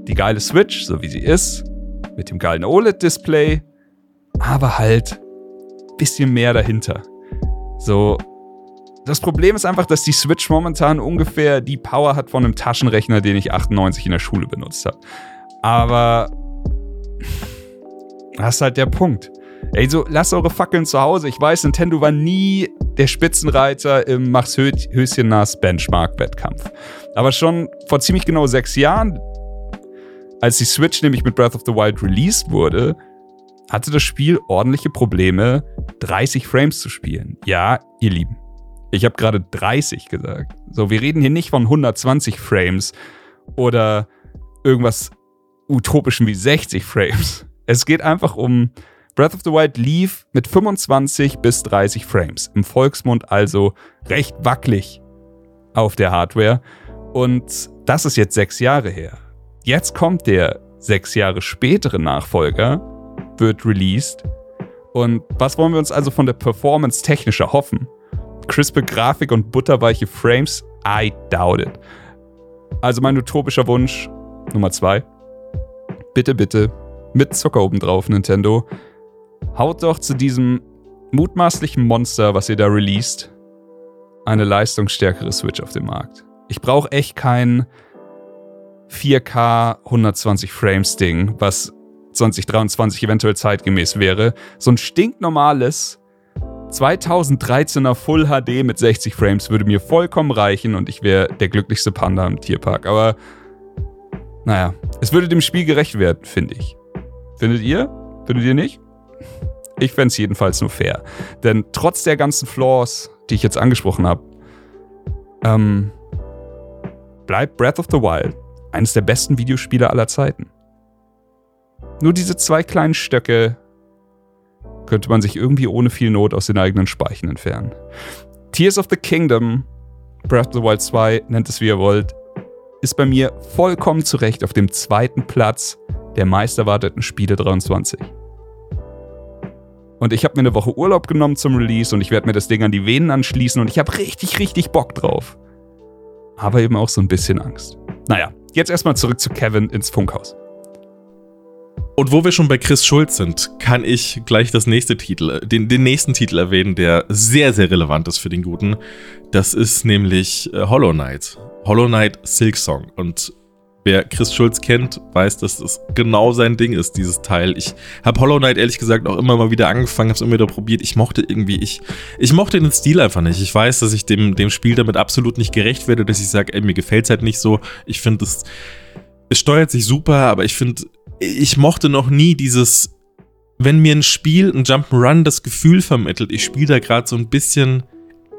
die geile Switch, so wie sie ist, mit dem geilen OLED-Display, aber halt bisschen mehr dahinter. So das Problem ist einfach, dass die Switch momentan ungefähr die Power hat von einem Taschenrechner, den ich 98 in der Schule benutzt habe. Aber das ist halt der Punkt. Ey, so lasst eure Fackeln zu Hause. Ich weiß, Nintendo war nie der Spitzenreiter im Mach's Höschen nass Benchmark-Wettkampf. Aber schon vor ziemlich genau sechs Jahren, als die Switch nämlich mit Breath of the Wild released wurde, hatte das Spiel ordentliche Probleme, 30 Frames zu spielen. Ja, ihr Lieben. Ich habe gerade 30 gesagt. So, wir reden hier nicht von 120 Frames oder irgendwas utopischen wie 60 Frames. Es geht einfach um Breath of the Wild lief mit 25 bis 30 Frames. Im Volksmund also recht wackelig auf der Hardware. Und das ist jetzt sechs Jahre her. Jetzt kommt der sechs Jahre spätere Nachfolger, wird released. Und was wollen wir uns also von der Performance technisch erhoffen? crispe Grafik und butterweiche Frames? I doubt it. Also mein utopischer Wunsch Nummer zwei. Bitte, bitte, mit Zucker obendrauf, Nintendo. Haut doch zu diesem mutmaßlichen Monster, was ihr da released, eine leistungsstärkere Switch auf den Markt. Ich brauche echt kein 4K 120 Frames Ding, was 2023 eventuell zeitgemäß wäre. So ein stinknormales 2013er Full HD mit 60 Frames würde mir vollkommen reichen und ich wäre der glücklichste Panda im Tierpark. Aber naja, es würde dem Spiel gerecht werden, finde ich. Findet ihr? Findet ihr nicht? Ich fände es jedenfalls nur fair. Denn trotz der ganzen Flaws, die ich jetzt angesprochen habe, ähm, bleibt Breath of the Wild eines der besten Videospiele aller Zeiten. Nur diese zwei kleinen Stöcke könnte man sich irgendwie ohne viel Not aus den eigenen Speichen entfernen. Tears of the Kingdom, Breath of the Wild 2, nennt es wie ihr wollt, ist bei mir vollkommen zurecht auf dem zweiten Platz der meisterwarteten Spiele 23. Und ich habe mir eine Woche Urlaub genommen zum Release und ich werde mir das Ding an die Venen anschließen und ich habe richtig, richtig Bock drauf. Aber eben auch so ein bisschen Angst. Naja, jetzt erstmal zurück zu Kevin ins Funkhaus. Und wo wir schon bei Chris Schulz sind, kann ich gleich das nächste Titel, den, den nächsten Titel erwähnen, der sehr, sehr relevant ist für den Guten. Das ist nämlich äh, Hollow Knight. Hollow Knight Silk Song. Und wer Chris Schulz kennt, weiß, dass das genau sein Ding ist, dieses Teil. Ich habe Hollow Knight ehrlich gesagt auch immer mal wieder angefangen, habe es immer wieder probiert. Ich mochte irgendwie, ich, ich mochte den Stil einfach nicht. Ich weiß, dass ich dem, dem Spiel damit absolut nicht gerecht werde, dass ich sage, ey, mir gefällt es halt nicht so. Ich finde es, es steuert sich super, aber ich finde, ich mochte noch nie dieses, wenn mir ein Spiel, ein Jump'n'Run das Gefühl vermittelt, ich spiele da gerade so ein bisschen,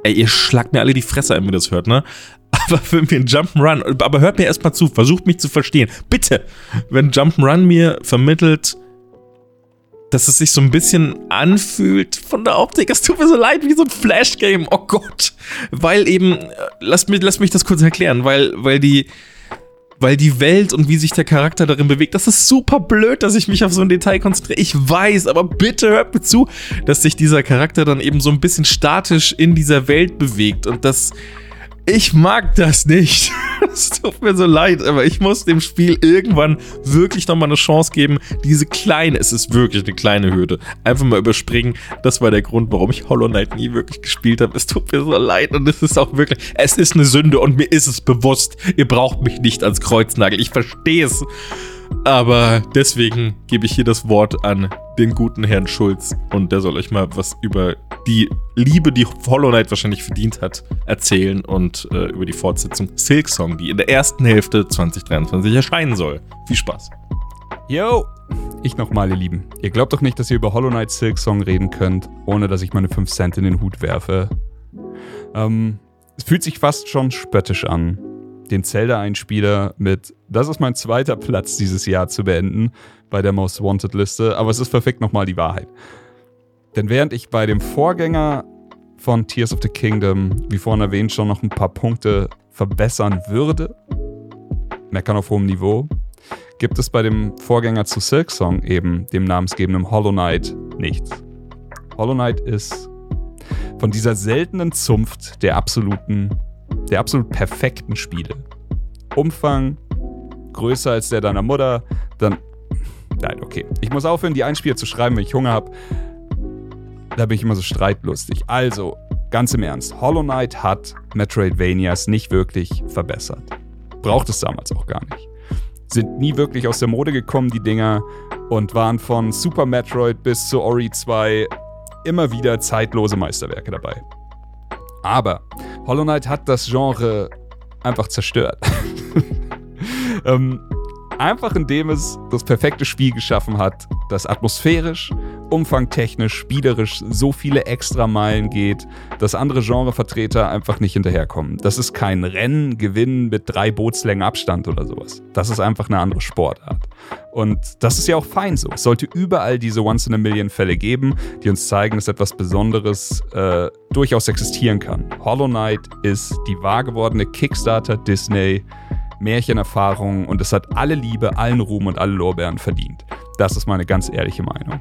ey, ihr schlagt mir alle die Fresse wenn ihr das hört, ne? Aber wenn mir ein Jump'n'Run, aber hört mir erstmal zu, versucht mich zu verstehen. Bitte, wenn Jump'n'Run mir vermittelt, dass es sich so ein bisschen anfühlt von der Optik. Es tut mir so leid, wie so ein Flash-Game. Oh Gott. Weil eben, lass mich, lass mich das kurz erklären, weil, weil die, weil die Welt und wie sich der Charakter darin bewegt, das ist super blöd, dass ich mich auf so ein Detail konzentriere. Ich weiß, aber bitte hört mir zu, dass sich dieser Charakter dann eben so ein bisschen statisch in dieser Welt bewegt und das ich mag das nicht. Es tut mir so leid, aber ich muss dem Spiel irgendwann wirklich nochmal eine Chance geben. Diese kleine, es ist wirklich eine kleine Hürde, einfach mal überspringen. Das war der Grund, warum ich Hollow Knight nie wirklich gespielt habe. Es tut mir so leid und es ist auch wirklich, es ist eine Sünde und mir ist es bewusst. Ihr braucht mich nicht ans Kreuznagel. Ich verstehe es. Aber deswegen gebe ich hier das Wort an den guten Herrn Schulz und der soll euch mal was über die Liebe, die Hollow Knight wahrscheinlich verdient hat, erzählen und äh, über die Fortsetzung Silk Song, die in der ersten Hälfte 2023 erscheinen soll. Viel Spaß. Yo, ich nochmal, ihr Lieben. Ihr glaubt doch nicht, dass ihr über Hollow Knight Silk Song reden könnt, ohne dass ich meine 5 Cent in den Hut werfe. Ähm, es fühlt sich fast schon spöttisch an, den Zelda-Einspieler mit Das ist mein zweiter Platz dieses Jahr zu beenden bei der Most Wanted-Liste, aber es ist verfickt nochmal die Wahrheit. Denn während ich bei dem Vorgänger von Tears of the Kingdom, wie vorhin erwähnt, schon noch ein paar Punkte verbessern würde, meckern auf hohem Niveau, gibt es bei dem Vorgänger zu Silk Song eben, dem namensgebenden Hollow Knight, nichts. Hollow Knight ist von dieser seltenen Zunft der absoluten der absolut perfekten Spiele. Umfang größer als der deiner Mutter, dann. Nein, okay. Ich muss aufhören, die Einspieler zu schreiben, wenn ich Hunger habe. Da bin ich immer so streitlustig. Also, ganz im Ernst, Hollow Knight hat Metroidvanias nicht wirklich verbessert. Braucht es damals auch gar nicht. Sind nie wirklich aus der Mode gekommen, die Dinger, und waren von Super Metroid bis zu Ori 2 immer wieder zeitlose Meisterwerke dabei. Aber Hollow Knight hat das Genre einfach zerstört. ähm, einfach indem es das perfekte Spiel geschaffen hat, das atmosphärisch, umfangtechnisch, spielerisch so viele Extrameilen geht, dass andere Genrevertreter einfach nicht hinterherkommen. Das ist kein Rennen, Gewinnen mit drei Bootslängen Abstand oder sowas. Das ist einfach eine andere Sportart. Und das ist ja auch fein so. Es sollte überall diese Once-in-a-Million-Fälle geben, die uns zeigen, dass etwas Besonderes äh, durchaus existieren kann. Hollow Knight ist die wahr gewordene Kickstarter-Disney- Märchenerfahrung und es hat alle Liebe, allen Ruhm und alle Lorbeeren verdient. Das ist meine ganz ehrliche Meinung.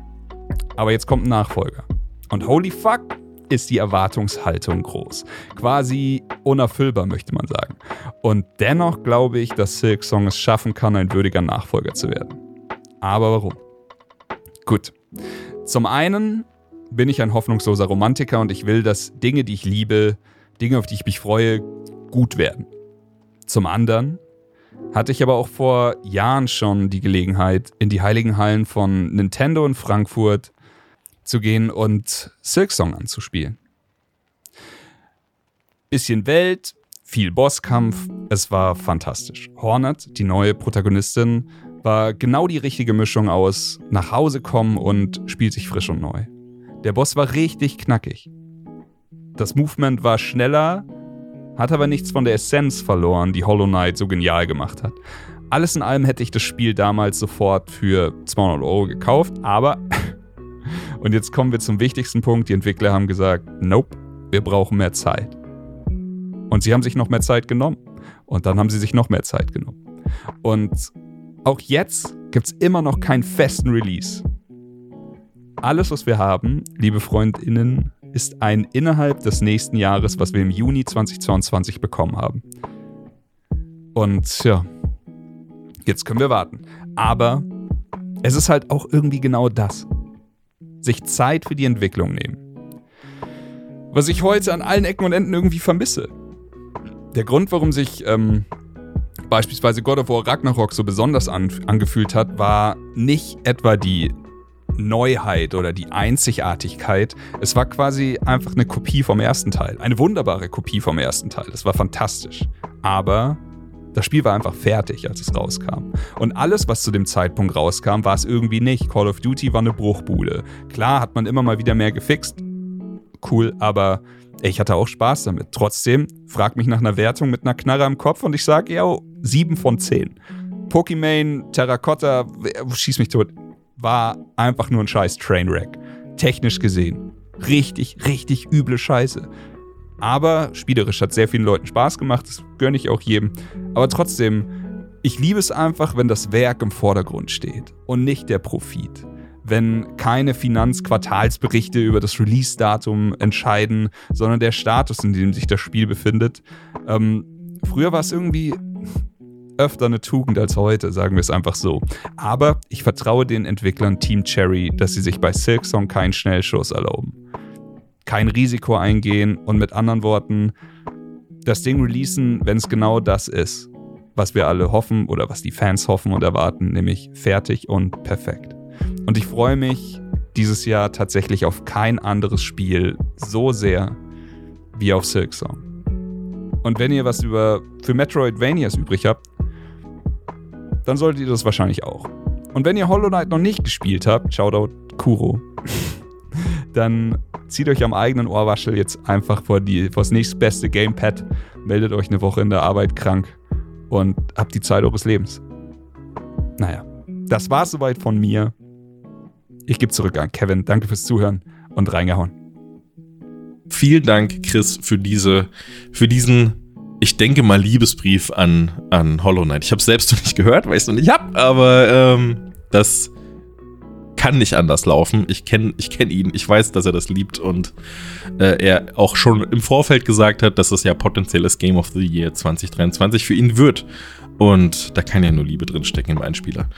Aber jetzt kommt ein Nachfolger. Und holy fuck, ist die Erwartungshaltung groß. Quasi unerfüllbar, möchte man sagen. Und dennoch glaube ich, dass Silk Song es schaffen kann, ein würdiger Nachfolger zu werden. Aber warum? Gut. Zum einen bin ich ein hoffnungsloser Romantiker und ich will, dass Dinge, die ich liebe, Dinge, auf die ich mich freue, gut werden. Zum anderen hatte ich aber auch vor Jahren schon die Gelegenheit, in die heiligen Hallen von Nintendo in Frankfurt zu gehen und Silksong anzuspielen. Bisschen Welt, viel Bosskampf, es war fantastisch. Hornet, die neue Protagonistin, war genau die richtige Mischung aus nach Hause kommen und spielt sich frisch und neu. Der Boss war richtig knackig. Das Movement war schneller, hat aber nichts von der Essenz verloren, die Hollow Knight so genial gemacht hat. Alles in allem hätte ich das Spiel damals sofort für 200 Euro gekauft, aber und jetzt kommen wir zum wichtigsten Punkt. Die Entwickler haben gesagt, nope, wir brauchen mehr Zeit. Und sie haben sich noch mehr Zeit genommen. Und dann haben sie sich noch mehr Zeit genommen. Und auch jetzt gibt es immer noch keinen festen Release. Alles, was wir haben, liebe Freundinnen, ist ein innerhalb des nächsten Jahres, was wir im Juni 2022 bekommen haben. Und ja, jetzt können wir warten. Aber es ist halt auch irgendwie genau das. Sich Zeit für die Entwicklung nehmen. Was ich heute an allen Ecken und Enden irgendwie vermisse. Der Grund, warum sich ähm, beispielsweise God of War Ragnarok so besonders an, angefühlt hat, war nicht etwa die Neuheit oder die Einzigartigkeit. Es war quasi einfach eine Kopie vom ersten Teil. Eine wunderbare Kopie vom ersten Teil. Es war fantastisch. Aber das Spiel war einfach fertig, als es rauskam. Und alles, was zu dem Zeitpunkt rauskam, war es irgendwie nicht. Call of Duty war eine Bruchbude. Klar hat man immer mal wieder mehr gefixt. Cool, aber ich hatte auch Spaß damit. Trotzdem, frag mich nach einer Wertung mit einer Knarre am Kopf und ich sage, ja, 7 von 10. Pokimane, Terracotta, schieß mich tot, war einfach nur ein scheiß Trainwreck. Technisch gesehen. Richtig, richtig üble Scheiße. Aber spielerisch hat sehr vielen Leuten Spaß gemacht, das gönne ich auch jedem. Aber trotzdem, ich liebe es einfach, wenn das Werk im Vordergrund steht und nicht der Profit wenn keine Finanzquartalsberichte über das Release-Datum entscheiden, sondern der Status, in dem sich das Spiel befindet. Ähm, früher war es irgendwie öfter eine Tugend als heute, sagen wir es einfach so. Aber ich vertraue den Entwicklern Team Cherry, dass sie sich bei Silksong keinen Schnellschuss erlauben. Kein Risiko eingehen und mit anderen Worten, das Ding releasen, wenn es genau das ist, was wir alle hoffen oder was die Fans hoffen und erwarten, nämlich fertig und perfekt. Und ich freue mich dieses Jahr tatsächlich auf kein anderes Spiel so sehr wie auf Silksong. Und wenn ihr was über für Metroidvanias übrig habt, dann solltet ihr das wahrscheinlich auch. Und wenn ihr Hollow Knight noch nicht gespielt habt, Shoutout Kuro, dann zieht euch am eigenen Ohrwaschel jetzt einfach vor, das nächstbeste Gamepad, meldet euch eine Woche in der Arbeit krank und habt die Zeit eures Lebens. Naja, das war's soweit von mir. Ich gebe zurück an Kevin. Danke fürs Zuhören und reingehauen. Vielen Dank, Chris, für diese, für diesen, ich denke mal, Liebesbrief an, an Hollow Knight. Ich habe es selbst noch nicht gehört, weil ich es noch nicht habe, aber ähm, das kann nicht anders laufen. Ich kenne ich kenn ihn, ich weiß, dass er das liebt und äh, er auch schon im Vorfeld gesagt hat, dass es ja potenzielles Game of the Year 2023 für ihn wird. Und da kann ja nur Liebe drinstecken im Einspieler.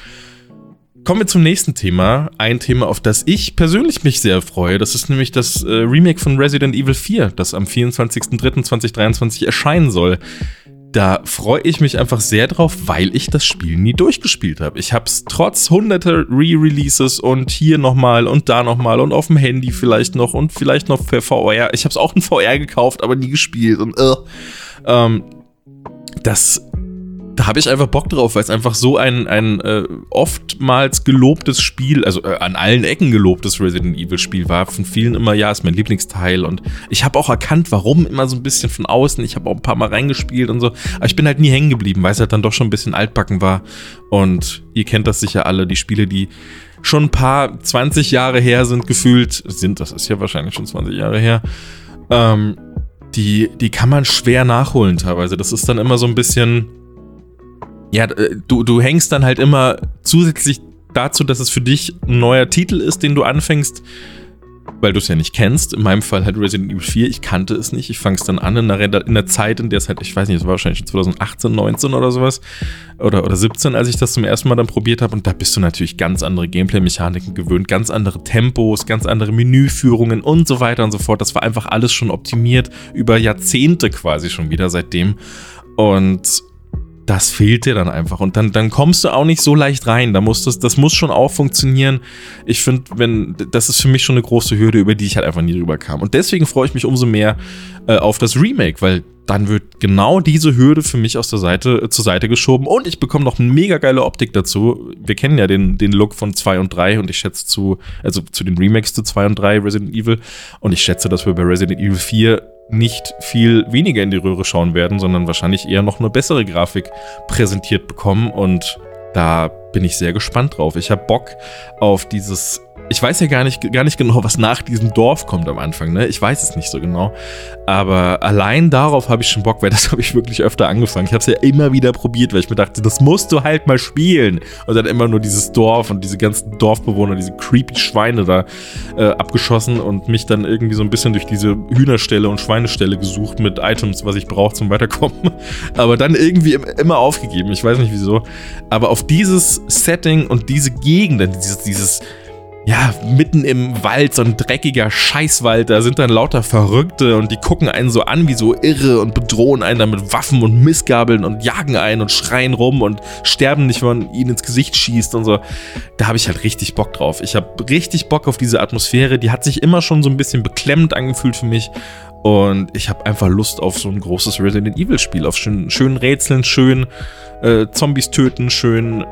Kommen wir zum nächsten Thema. Ein Thema, auf das ich persönlich mich sehr freue. Das ist nämlich das äh, Remake von Resident Evil 4, das am 24.03.2023 erscheinen soll. Da freue ich mich einfach sehr drauf, weil ich das Spiel nie durchgespielt habe. Ich habe es trotz hunderte Re-Releases und hier nochmal und da nochmal und auf dem Handy vielleicht noch und vielleicht noch für VR. Ich habe es auch in VR gekauft, aber nie gespielt und äh, ähm, das da habe ich einfach Bock drauf, weil es einfach so ein, ein äh, oftmals gelobtes Spiel, also äh, an allen Ecken gelobtes Resident Evil Spiel war. Von vielen immer, ja, ist mein Lieblingsteil. Und ich habe auch erkannt, warum immer so ein bisschen von außen. Ich habe auch ein paar Mal reingespielt und so. Aber ich bin halt nie hängen geblieben, weil es halt dann doch schon ein bisschen altbacken war. Und ihr kennt das sicher alle, die Spiele, die schon ein paar 20 Jahre her sind, gefühlt, sind, das ist ja wahrscheinlich schon 20 Jahre her, ähm, die, die kann man schwer nachholen teilweise. Das ist dann immer so ein bisschen ja, äh, du, du hängst dann halt immer zusätzlich dazu, dass es für dich ein neuer Titel ist, den du anfängst, weil du es ja nicht kennst. In meinem Fall halt Resident Evil 4, ich kannte es nicht. Ich fange es dann an in der, in der Zeit, in der es halt, ich weiß nicht, es war wahrscheinlich 2018, 19 oder sowas. Oder, oder 17, als ich das zum ersten Mal dann probiert habe. Und da bist du natürlich ganz andere Gameplay-Mechaniken gewöhnt, ganz andere Tempos, ganz andere Menüführungen und so weiter und so fort. Das war einfach alles schon optimiert über Jahrzehnte quasi schon wieder seitdem. Und das fehlt dir dann einfach. Und dann, dann kommst du auch nicht so leicht rein. Da muss das, das muss schon auch funktionieren. Ich finde, wenn, das ist für mich schon eine große Hürde, über die ich halt einfach nie drüber kam. Und deswegen freue ich mich umso mehr äh, auf das Remake, weil dann wird genau diese Hürde für mich aus der Seite äh, zur Seite geschoben und ich bekomme noch eine mega geile Optik dazu. Wir kennen ja den, den Look von 2 und 3 und ich schätze zu, also zu den Remakes zu 2 und 3 Resident Evil und ich schätze, dass wir bei Resident Evil 4 nicht viel weniger in die Röhre schauen werden, sondern wahrscheinlich eher noch eine bessere Grafik präsentiert bekommen und da bin ich sehr gespannt drauf. Ich habe Bock auf dieses ich weiß ja gar nicht, gar nicht genau, was nach diesem Dorf kommt am Anfang, ne? Ich weiß es nicht so genau. Aber allein darauf habe ich schon Bock, weil das habe ich wirklich öfter angefangen. Ich habe es ja immer wieder probiert, weil ich mir dachte, das musst du halt mal spielen. Und dann immer nur dieses Dorf und diese ganzen Dorfbewohner, diese creepy Schweine da äh, abgeschossen und mich dann irgendwie so ein bisschen durch diese Hühnerstelle und Schweinestelle gesucht mit Items, was ich brauche zum Weiterkommen. Aber dann irgendwie immer aufgegeben. Ich weiß nicht wieso. Aber auf dieses Setting und diese Gegend, dieses, dieses ja, mitten im Wald, so ein dreckiger Scheißwald, da sind dann lauter Verrückte und die gucken einen so an wie so irre und bedrohen einen dann mit Waffen und Missgabeln und jagen einen und schreien rum und sterben nicht, wenn man ihnen ins Gesicht schießt und so. Da habe ich halt richtig Bock drauf. Ich habe richtig Bock auf diese Atmosphäre, die hat sich immer schon so ein bisschen beklemmend angefühlt für mich und ich habe einfach Lust auf so ein großes Resident Evil Spiel, auf schön, schönen Rätseln, schön äh, Zombies töten, schön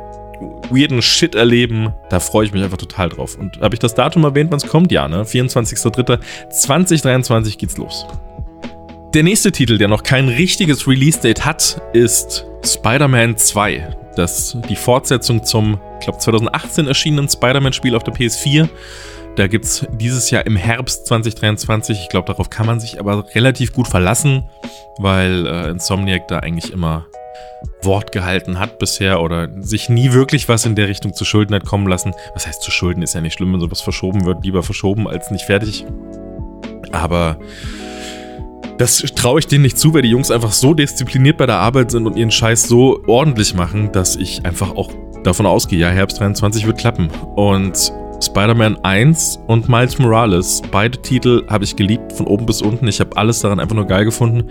weirden Shit erleben. Da freue ich mich einfach total drauf. Und habe ich das Datum erwähnt, wann es kommt? Ja, ne? 24.03.2023 geht's los. Der nächste Titel, der noch kein richtiges Release-Date hat, ist Spider-Man 2. Das die Fortsetzung zum, ich glaube, 2018 erschienenen Spider-Man-Spiel auf der PS4. Da gibt es dieses Jahr im Herbst 2023. Ich glaube, darauf kann man sich aber relativ gut verlassen, weil äh, Insomniac da eigentlich immer Wort gehalten hat bisher oder sich nie wirklich was in der Richtung zu Schulden hat kommen lassen. Was heißt zu Schulden ist ja nicht schlimm, wenn sowas verschoben wird. Lieber verschoben als nicht fertig. Aber das traue ich denen nicht zu, weil die Jungs einfach so diszipliniert bei der Arbeit sind und ihren Scheiß so ordentlich machen, dass ich einfach auch davon ausgehe, ja, Herbst 23 wird klappen. Und Spider-Man 1 und Miles Morales, beide Titel habe ich geliebt, von oben bis unten. Ich habe alles daran einfach nur geil gefunden.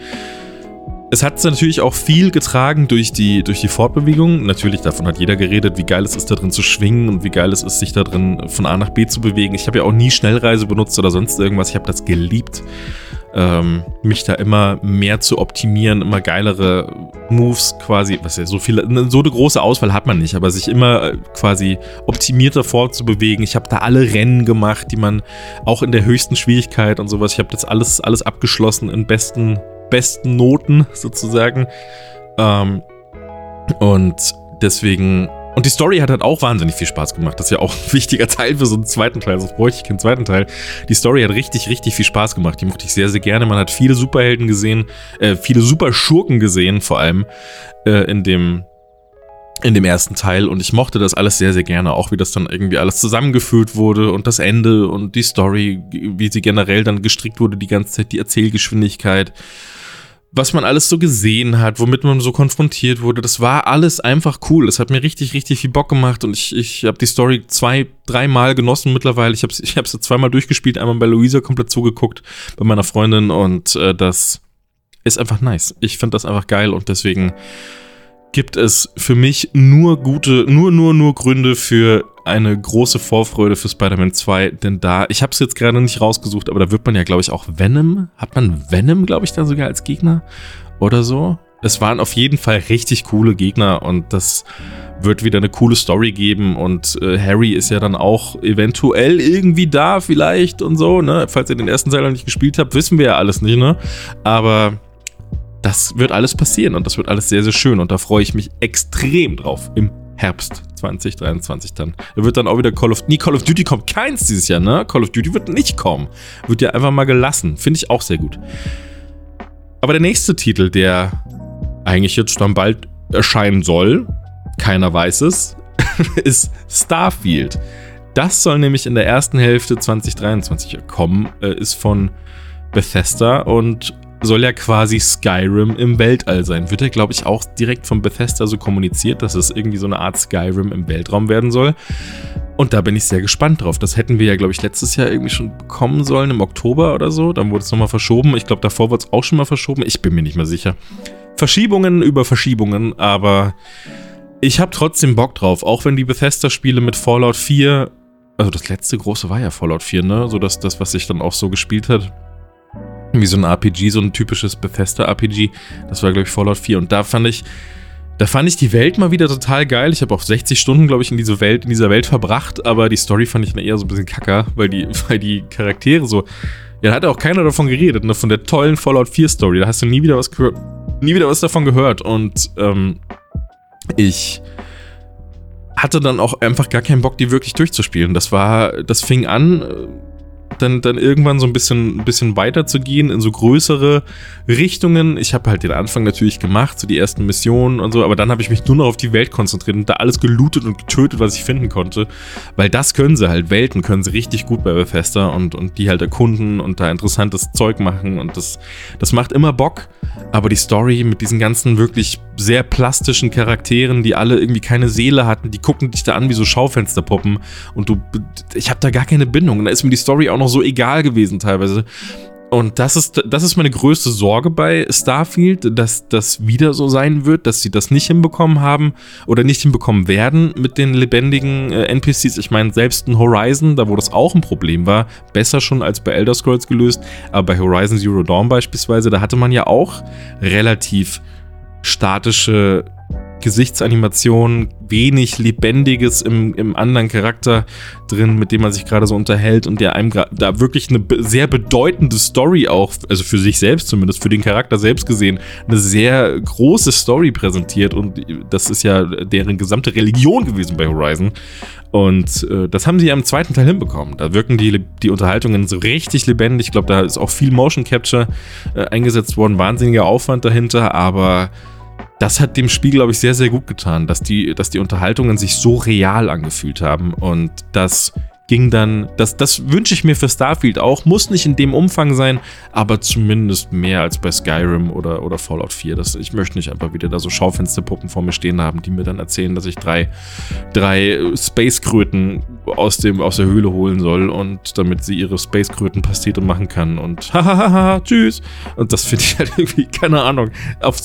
Es hat natürlich auch viel getragen durch die, durch die Fortbewegung. Natürlich, davon hat jeder geredet, wie geil es ist, da drin zu schwingen und wie geil es ist, sich da drin von A nach B zu bewegen. Ich habe ja auch nie Schnellreise benutzt oder sonst irgendwas. Ich habe das geliebt, ähm, mich da immer mehr zu optimieren, immer geilere Moves quasi, was ja so viele, so eine große Auswahl hat man nicht, aber sich immer äh, quasi optimierter fortzubewegen. Ich habe da alle Rennen gemacht, die man auch in der höchsten Schwierigkeit und sowas. Ich habe das alles, alles abgeschlossen in besten besten Noten sozusagen. Ähm, und deswegen. Und die Story hat halt auch wahnsinnig viel Spaß gemacht. Das ist ja auch ein wichtiger Teil für so einen zweiten Teil. Sonst bräuchte ich keinen zweiten Teil. Die Story hat richtig, richtig viel Spaß gemacht. Die mochte ich sehr, sehr gerne. Man hat viele Superhelden gesehen, äh, viele Superschurken gesehen, vor allem äh, in dem in dem ersten Teil und ich mochte das alles sehr, sehr gerne, auch wie das dann irgendwie alles zusammengeführt wurde und das Ende und die Story, wie sie generell dann gestrickt wurde, die ganze Zeit, die Erzählgeschwindigkeit was man alles so gesehen hat, womit man so konfrontiert wurde, das war alles einfach cool. Es hat mir richtig, richtig viel Bock gemacht und ich, ich habe die Story zwei, dreimal genossen mittlerweile. Ich habe ich hab sie zweimal durchgespielt, einmal bei Luisa komplett zugeguckt, bei meiner Freundin und äh, das ist einfach nice. Ich finde das einfach geil und deswegen gibt es für mich nur gute, nur, nur, nur Gründe für eine große Vorfreude für Spider-Man 2, denn da, ich habe es jetzt gerade nicht rausgesucht, aber da wird man ja, glaube ich, auch Venom, hat man Venom, glaube ich, da sogar als Gegner oder so? Es waren auf jeden Fall richtig coole Gegner und das wird wieder eine coole Story geben und äh, Harry ist ja dann auch eventuell irgendwie da vielleicht und so, ne? Falls ihr den ersten Teil noch nicht gespielt habt, wissen wir ja alles nicht, ne? Aber das wird alles passieren und das wird alles sehr, sehr schön und da freue ich mich extrem drauf im Herbst 2023 dann. Da wird dann auch wieder Call of... Nee, Call of Duty kommt keins dieses Jahr, ne? Call of Duty wird nicht kommen. Wird ja einfach mal gelassen. Finde ich auch sehr gut. Aber der nächste Titel, der eigentlich jetzt dann bald erscheinen soll, keiner weiß es, ist Starfield. Das soll nämlich in der ersten Hälfte 2023 kommen, äh, ist von Bethesda und soll ja quasi Skyrim im Weltall sein. Wird ja, glaube ich, auch direkt von Bethesda so kommuniziert, dass es irgendwie so eine Art Skyrim im Weltraum werden soll. Und da bin ich sehr gespannt drauf. Das hätten wir ja, glaube ich, letztes Jahr irgendwie schon bekommen sollen, im Oktober oder so. Dann wurde es nochmal verschoben. Ich glaube, davor wurde es auch schon mal verschoben. Ich bin mir nicht mehr sicher. Verschiebungen über Verschiebungen, aber ich habe trotzdem Bock drauf, auch wenn die Bethesda-Spiele mit Fallout 4, also das letzte große war ja Fallout 4, ne? So das, das was sich dann auch so gespielt hat. Wie so ein RPG, so ein typisches Bethesda-RPG. Das war, glaube ich, Fallout 4. Und da fand ich, da fand ich die Welt mal wieder total geil. Ich habe auch 60 Stunden, glaube ich, in diese Welt, in dieser Welt verbracht, aber die Story fand ich dann eher so ein bisschen kacker, weil die, weil die Charaktere so. Ja, da hat auch keiner davon geredet, ne? Von der tollen Fallout 4 Story. Da hast du nie wieder was nie wieder was davon gehört. Und ähm, ich hatte dann auch einfach gar keinen Bock, die wirklich durchzuspielen. Das war, das fing an, dann, dann irgendwann so ein bisschen, bisschen weiter zu gehen in so größere Richtungen. Ich habe halt den Anfang natürlich gemacht, so die ersten Missionen und so, aber dann habe ich mich nur noch auf die Welt konzentriert und da alles gelootet und getötet, was ich finden konnte. Weil das können sie halt, Welten können sie richtig gut bei Bethesda und, und die halt erkunden und da interessantes Zeug machen und das, das macht immer Bock. Aber die Story mit diesen ganzen wirklich sehr plastischen Charakteren, die alle irgendwie keine Seele hatten, die gucken dich da an wie so Schaufensterpuppen und du, ich habe da gar keine Bindung. Und da ist mir die Story auch noch so egal gewesen teilweise. Und das ist, das ist meine größte Sorge bei Starfield, dass das wieder so sein wird, dass sie das nicht hinbekommen haben oder nicht hinbekommen werden mit den lebendigen äh, NPCs. Ich meine, selbst in Horizon, da wo das auch ein Problem war, besser schon als bei Elder Scrolls gelöst, aber bei Horizon Zero Dawn beispielsweise, da hatte man ja auch relativ statische Gesichtsanimation, wenig Lebendiges im, im anderen Charakter drin, mit dem man sich gerade so unterhält und der einem da wirklich eine sehr bedeutende Story auch, also für sich selbst zumindest, für den Charakter selbst gesehen, eine sehr große Story präsentiert und das ist ja deren gesamte Religion gewesen bei Horizon. Und äh, das haben sie ja im zweiten Teil hinbekommen. Da wirken die, die Unterhaltungen so richtig lebendig. Ich glaube, da ist auch viel Motion Capture äh, eingesetzt worden, wahnsinniger Aufwand dahinter, aber das hat dem Spiel, glaube ich, sehr, sehr gut getan, dass die, dass die Unterhaltungen sich so real angefühlt haben und dass ging dann, das, das wünsche ich mir für Starfield auch, muss nicht in dem Umfang sein, aber zumindest mehr als bei Skyrim oder, oder Fallout 4. Das, ich möchte nicht einfach wieder da so Schaufensterpuppen vor mir stehen haben, die mir dann erzählen, dass ich drei, drei Space-Kröten aus, aus der Höhle holen soll und damit sie ihre Space-Kröten-Pastete machen kann und hahaha, tschüss. Und das finde ich halt irgendwie, keine Ahnung. Auf,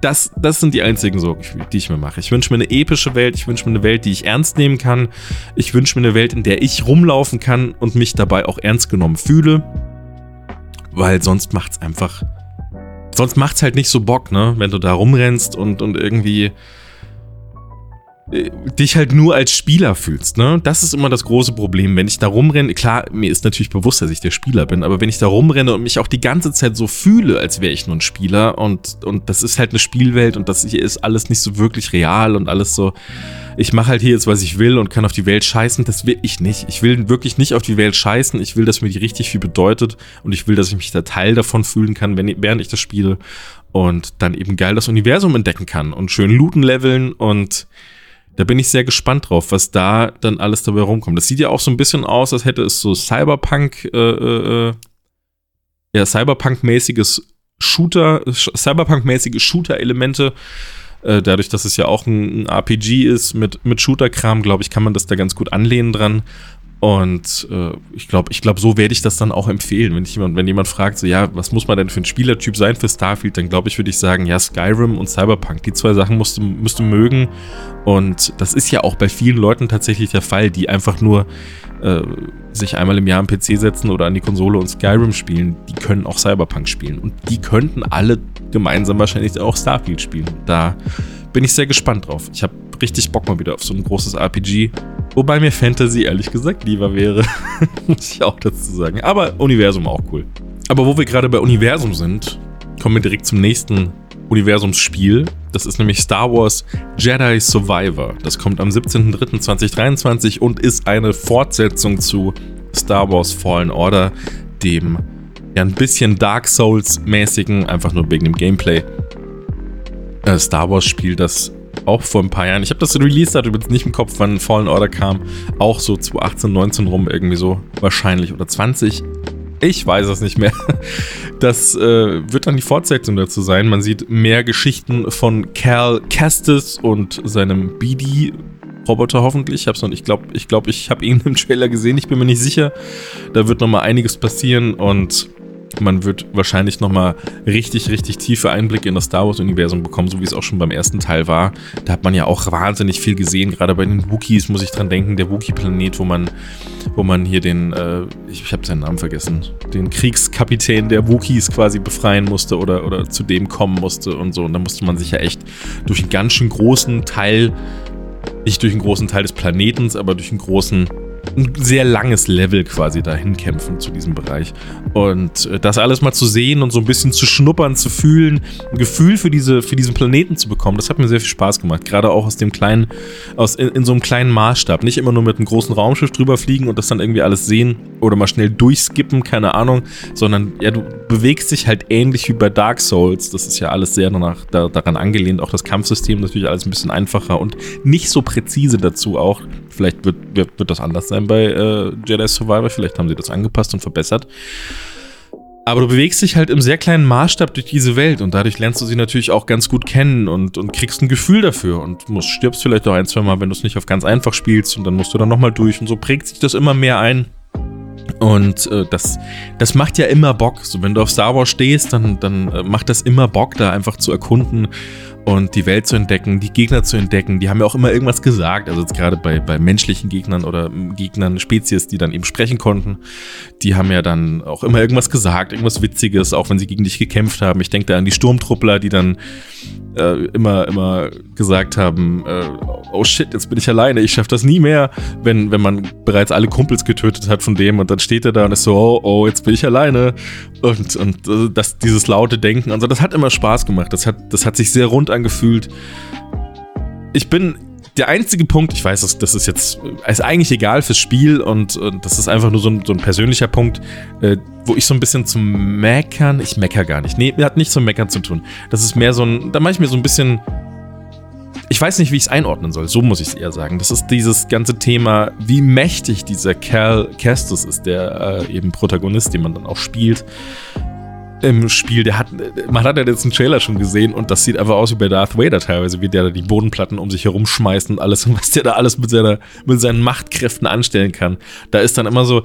das, das sind die einzigen Sorgen, die ich mir mache. Ich wünsche mir eine epische Welt, ich wünsche mir eine Welt, die ich ernst nehmen kann. Ich wünsche mir eine Welt, in der ich rumlaufen kann und mich dabei auch ernst genommen fühle. Weil sonst macht's einfach. Sonst macht's halt nicht so Bock, ne? Wenn du da rumrennst und, und irgendwie dich halt nur als Spieler fühlst, ne? Das ist immer das große Problem. Wenn ich da rumrenne, klar, mir ist natürlich bewusst, dass ich der Spieler bin, aber wenn ich da rumrenne und mich auch die ganze Zeit so fühle, als wäre ich nur ein Spieler und, und das ist halt eine Spielwelt und das hier ist alles nicht so wirklich real und alles so, ich mache halt hier jetzt, was ich will und kann auf die Welt scheißen, das will ich nicht. Ich will wirklich nicht auf die Welt scheißen, ich will, dass mir die richtig viel bedeutet und ich will, dass ich mich da Teil davon fühlen kann, wenn, während ich das spiele und dann eben geil das Universum entdecken kann und schön looten leveln und da bin ich sehr gespannt drauf, was da dann alles dabei rumkommt. Das sieht ja auch so ein bisschen aus, als hätte es so Cyberpunk, äh, äh, äh ja, Cyberpunk-mäßiges Shooter, Cyberpunk-mäßige Shooter-Elemente. Äh, dadurch, dass es ja auch ein, ein RPG ist mit, mit Shooter-Kram, glaube ich, kann man das da ganz gut anlehnen dran. Und äh, ich glaube, ich glaube, so werde ich das dann auch empfehlen. Wenn, jemand, wenn jemand fragt, so, ja, was muss man denn für ein Spielertyp sein für Starfield, dann glaube ich, würde ich sagen, ja, Skyrim und Cyberpunk. Die zwei Sachen musst du, musst du mögen. Und das ist ja auch bei vielen Leuten tatsächlich der Fall, die einfach nur äh, sich einmal im Jahr am PC setzen oder an die Konsole und Skyrim spielen. Die können auch Cyberpunk spielen. Und die könnten alle gemeinsam wahrscheinlich auch Starfield spielen. Da bin ich sehr gespannt drauf. Ich habe richtig Bock mal wieder auf so ein großes RPG. Wobei mir Fantasy ehrlich gesagt lieber wäre. Muss ich auch dazu sagen. Aber Universum auch cool. Aber wo wir gerade bei Universum sind, kommen wir direkt zum nächsten Universumsspiel. Das ist nämlich Star Wars Jedi Survivor. Das kommt am 17.03.2023 und ist eine Fortsetzung zu Star Wars Fallen Order, dem ja ein bisschen Dark Souls-mäßigen, einfach nur wegen dem Gameplay. Äh, Star Wars Spiel, das auch vor ein paar Jahren. Ich habe das Release-Datum jetzt nicht im Kopf, wann Fallen Order kam. Auch so 2018, 19 rum irgendwie so wahrscheinlich. Oder 20. Ich weiß es nicht mehr. Das äh, wird dann die Fortsetzung dazu sein. Man sieht mehr Geschichten von Cal Kestis und seinem BD. Roboter hoffentlich. Ich, hab's noch, ich glaube, ich, glaub, ich habe ihn im Trailer gesehen. Ich bin mir nicht sicher. Da wird noch mal einiges passieren und Man wird wahrscheinlich nochmal richtig, richtig tiefe Einblicke in das Star Wars-Universum bekommen, so wie es auch schon beim ersten Teil war. Da hat man ja auch wahnsinnig viel gesehen, gerade bei den Wookiees muss ich dran denken, der Wookie-Planet, wo man, wo man hier den, äh, ich, ich habe seinen Namen vergessen, den Kriegskapitän der Wookiees quasi befreien musste oder, oder zu dem kommen musste und so. Und da musste man sich ja echt durch einen ganz schön großen Teil, nicht durch einen großen Teil des Planetens, aber durch einen großen ein sehr langes Level quasi dahin kämpfen zu diesem Bereich. Und äh, das alles mal zu sehen und so ein bisschen zu schnuppern, zu fühlen, ein Gefühl für, diese, für diesen Planeten zu bekommen, das hat mir sehr viel Spaß gemacht. Gerade auch aus dem kleinen, aus, in, in so einem kleinen Maßstab. Nicht immer nur mit einem großen Raumschiff drüber fliegen und das dann irgendwie alles sehen oder mal schnell durchskippen, keine Ahnung, sondern ja, du bewegst dich halt ähnlich wie bei Dark Souls. Das ist ja alles sehr danach, da, daran angelehnt. Auch das Kampfsystem natürlich alles ein bisschen einfacher und nicht so präzise dazu auch. Vielleicht wird, wird, wird das anders sein bei äh, Jedi Survivor. Vielleicht haben sie das angepasst und verbessert. Aber du bewegst dich halt im sehr kleinen Maßstab durch diese Welt und dadurch lernst du sie natürlich auch ganz gut kennen und, und kriegst ein Gefühl dafür und musst, stirbst vielleicht auch ein, zwei Mal, wenn du es nicht auf ganz einfach spielst und dann musst du dann nochmal durch und so prägt sich das immer mehr ein. Und äh, das, das macht ja immer Bock. So, wenn du auf Star Wars stehst, dann, dann äh, macht das immer Bock, da einfach zu erkunden und die Welt zu entdecken, die Gegner zu entdecken. Die haben ja auch immer irgendwas gesagt. Also jetzt gerade bei, bei menschlichen Gegnern oder Gegnern, Spezies, die dann eben sprechen konnten, die haben ja dann auch immer irgendwas gesagt, irgendwas Witziges, auch wenn sie gegen dich gekämpft haben. Ich denke da an die Sturmtruppler, die dann äh, immer, immer gesagt haben, äh, oh shit, jetzt bin ich alleine, ich schaffe das nie mehr, wenn, wenn man bereits alle Kumpels getötet hat von dem und dann steht er da und ist so, oh, oh, jetzt bin ich alleine. Und, und äh, das, dieses laute Denken, also das hat immer Spaß gemacht, das hat, das hat sich sehr rund angefühlt. Ich bin der einzige Punkt, ich weiß, das, ist jetzt ist eigentlich egal fürs Spiel und, und das ist einfach nur so ein, so ein persönlicher Punkt, äh, wo ich so ein bisschen zum Meckern, ich mecker gar nicht, nee, hat nichts zum Meckern zu tun. Das ist mehr so ein, da mache ich mir so ein bisschen, ich weiß nicht, wie ich es einordnen soll, so muss ich es eher sagen. Das ist dieses ganze Thema, wie mächtig dieser Cal Kestis ist, der äh, eben Protagonist, den man dann auch spielt im Spiel, der hat, man hat ja jetzt einen Trailer schon gesehen und das sieht einfach aus wie bei Darth Vader teilweise, wie der da die Bodenplatten um sich herum schmeißt und alles und was der da alles mit, seiner, mit seinen Machtkräften anstellen kann. Da ist dann immer so,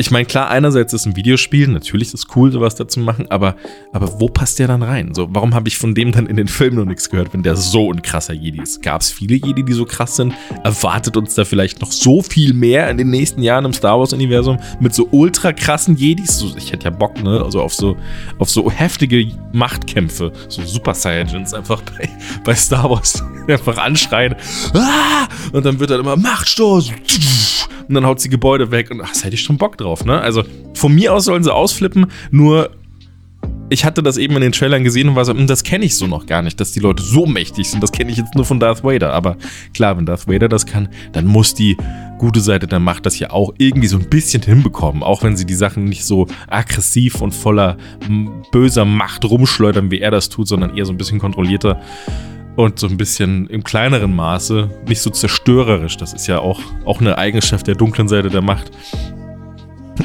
ich meine, klar, einerseits ist ein Videospiel, natürlich ist es cool, sowas da zu machen, aber, aber wo passt der dann rein? So, warum habe ich von dem dann in den Filmen noch nichts gehört, wenn der so ein krasser Jedi ist? Gab es viele Jedi, die so krass sind? Erwartet uns da vielleicht noch so viel mehr in den nächsten Jahren im Star Wars-Universum mit so ultra krassen Jedis? So, ich hätte ja Bock, ne? Also auf so, auf so heftige Machtkämpfe, so Super Saiyajins einfach bei, bei Star Wars einfach anschreien. Ah! Und dann wird dann immer Machtstoß und dann haut sie Gebäude weg und ach, das hätte ich schon Bock drauf, ne? Also von mir aus sollen sie ausflippen, nur ich hatte das eben in den Trailern gesehen und war so, hm, das kenne ich so noch gar nicht, dass die Leute so mächtig sind. Das kenne ich jetzt nur von Darth Vader. Aber klar, wenn Darth Vader das kann, dann muss die gute Seite der Macht das ja auch irgendwie so ein bisschen hinbekommen. Auch wenn sie die Sachen nicht so aggressiv und voller böser Macht rumschleudern, wie er das tut, sondern eher so ein bisschen kontrollierter und so ein bisschen im kleineren Maße, nicht so zerstörerisch. Das ist ja auch, auch eine Eigenschaft der dunklen Seite der Macht.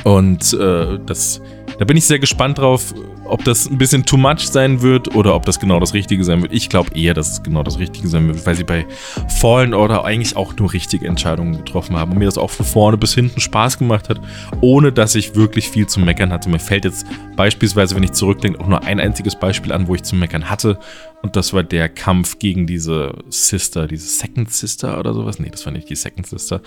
Und äh, das, da bin ich sehr gespannt drauf, ob das ein bisschen too much sein wird oder ob das genau das Richtige sein wird. Ich glaube eher, dass es genau das Richtige sein wird, weil sie bei Fallen Order eigentlich auch nur richtige Entscheidungen getroffen haben und mir das auch von vorne bis hinten Spaß gemacht hat, ohne dass ich wirklich viel zu meckern hatte. Mir fällt jetzt beispielsweise, wenn ich zurückdenke, auch nur ein einziges Beispiel an, wo ich zu meckern hatte und das war der Kampf gegen diese Sister, diese Second Sister oder sowas. Nee, das war nicht die Second Sister.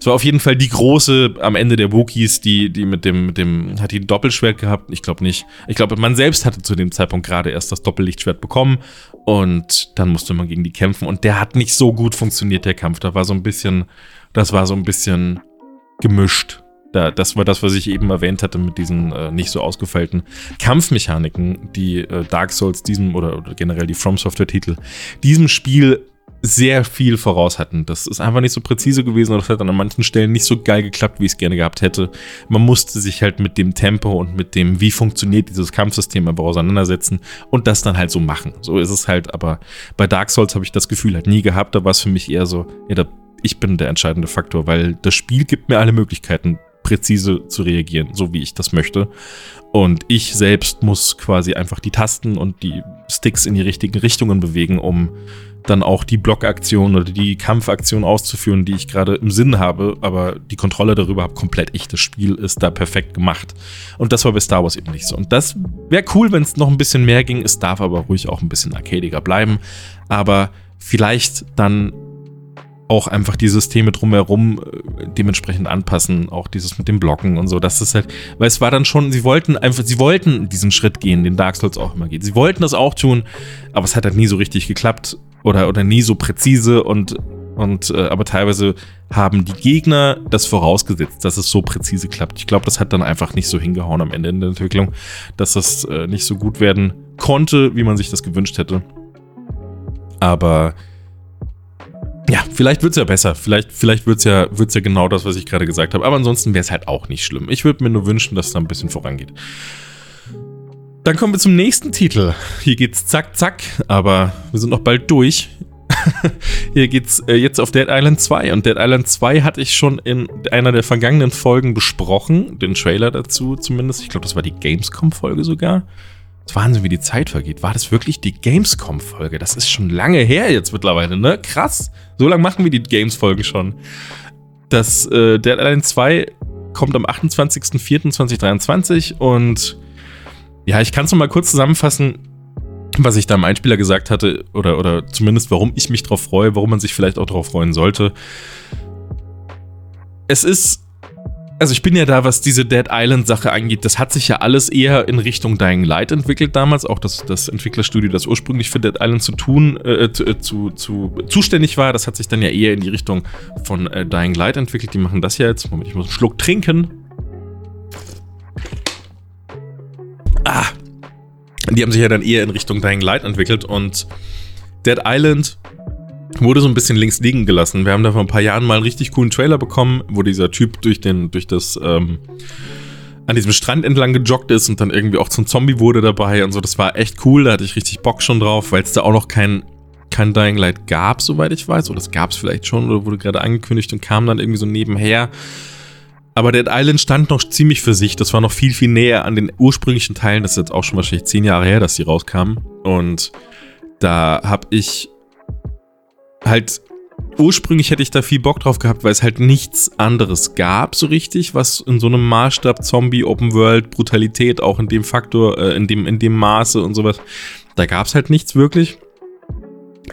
Es war auf jeden Fall die große am Ende der Wookiees, die, die mit dem, mit dem, hat die ein Doppelschwert gehabt? Ich glaube nicht. Ich glaube, man selbst hatte zu dem Zeitpunkt gerade erst das Doppellichtschwert bekommen und dann musste man gegen die kämpfen und der hat nicht so gut funktioniert, der Kampf. Da war so ein bisschen, das war so ein bisschen gemischt. Da, das war das, was ich eben erwähnt hatte mit diesen äh, nicht so ausgefeilten Kampfmechaniken, die äh, Dark Souls diesem oder, oder generell die From Software Titel diesem Spiel sehr viel voraus hatten. Das ist einfach nicht so präzise gewesen und das hat dann an manchen Stellen nicht so geil geklappt, wie ich es gerne gehabt hätte. Man musste sich halt mit dem Tempo und mit dem, wie funktioniert dieses Kampfsystem einfach auseinandersetzen und das dann halt so machen. So ist es halt, aber bei Dark Souls habe ich das Gefühl halt nie gehabt. Da war es für mich eher so, ja, da, ich bin der entscheidende Faktor, weil das Spiel gibt mir alle Möglichkeiten, präzise zu reagieren, so wie ich das möchte. Und ich selbst muss quasi einfach die Tasten und die Sticks in die richtigen Richtungen bewegen, um dann auch die Blockaktion oder die Kampfaktion auszuführen, die ich gerade im Sinn habe, aber die Kontrolle darüber habe komplett ich. Das Spiel ist da perfekt gemacht. Und das war bei Star Wars eben nicht so. Und das wäre cool, wenn es noch ein bisschen mehr ging. Es darf aber ruhig auch ein bisschen arcadiger bleiben. Aber vielleicht dann auch einfach die Systeme drumherum äh, dementsprechend anpassen, auch dieses mit dem Blocken und so. Das ist halt, weil es war dann schon, sie wollten einfach, sie wollten diesen Schritt gehen, den Dark Souls auch immer geht. Sie wollten das auch tun, aber es hat halt nie so richtig geklappt oder, oder nie so präzise und, und äh, aber teilweise haben die Gegner das vorausgesetzt, dass es so präzise klappt. Ich glaube, das hat dann einfach nicht so hingehauen am Ende in der Entwicklung, dass das äh, nicht so gut werden konnte, wie man sich das gewünscht hätte. Aber ja, vielleicht wird es ja besser. Vielleicht, vielleicht wird es ja, wird's ja genau das, was ich gerade gesagt habe. Aber ansonsten wäre es halt auch nicht schlimm. Ich würde mir nur wünschen, dass es da ein bisschen vorangeht. Dann kommen wir zum nächsten Titel. Hier geht's zack, zack, aber wir sind noch bald durch. Hier geht's äh, jetzt auf Dead Island 2 und Dead Island 2 hatte ich schon in einer der vergangenen Folgen besprochen, den Trailer dazu zumindest. Ich glaube, das war die Gamescom-Folge sogar. Das Wahnsinn, wie die Zeit vergeht. War das wirklich die Gamescom-Folge? Das ist schon lange her jetzt mittlerweile, ne? Krass. So lange machen wir die Games-Folgen schon. Das äh, Dead Island 2 kommt am 28.04.2023 und ja, ich kann es noch mal kurz zusammenfassen, was ich da im Einspieler gesagt hatte, oder, oder zumindest warum ich mich drauf freue, warum man sich vielleicht auch drauf freuen sollte. Es ist, also ich bin ja da, was diese Dead Island Sache angeht, das hat sich ja alles eher in Richtung Dying Light entwickelt damals, auch das, das Entwicklerstudio, das ursprünglich für Dead Island zu tun, äh, äh, zu, zu, zuständig war, das hat sich dann ja eher in die Richtung von äh, Dying Light entwickelt. Die machen das ja jetzt. Moment, ich muss einen Schluck trinken. Ah. Die haben sich ja dann eher in Richtung Dying Light entwickelt und Dead Island wurde so ein bisschen links liegen gelassen. Wir haben da vor ein paar Jahren mal einen richtig coolen Trailer bekommen, wo dieser Typ durch den, durch das, ähm, an diesem Strand entlang gejoggt ist und dann irgendwie auch zum Zombie wurde dabei und so. Das war echt cool, da hatte ich richtig Bock schon drauf, weil es da auch noch kein, kein Dying Light gab, soweit ich weiß. Oder das gab es vielleicht schon oder wurde gerade angekündigt und kam dann irgendwie so nebenher. Aber Dead Island stand noch ziemlich für sich. Das war noch viel, viel näher an den ursprünglichen Teilen. Das ist jetzt auch schon wahrscheinlich zehn Jahre her, dass die rauskamen. Und da habe ich halt ursprünglich hätte ich da viel Bock drauf gehabt, weil es halt nichts anderes gab so richtig, was in so einem Maßstab Zombie Open World Brutalität auch in dem Faktor, äh, in dem in dem Maße und sowas, da gab es halt nichts wirklich.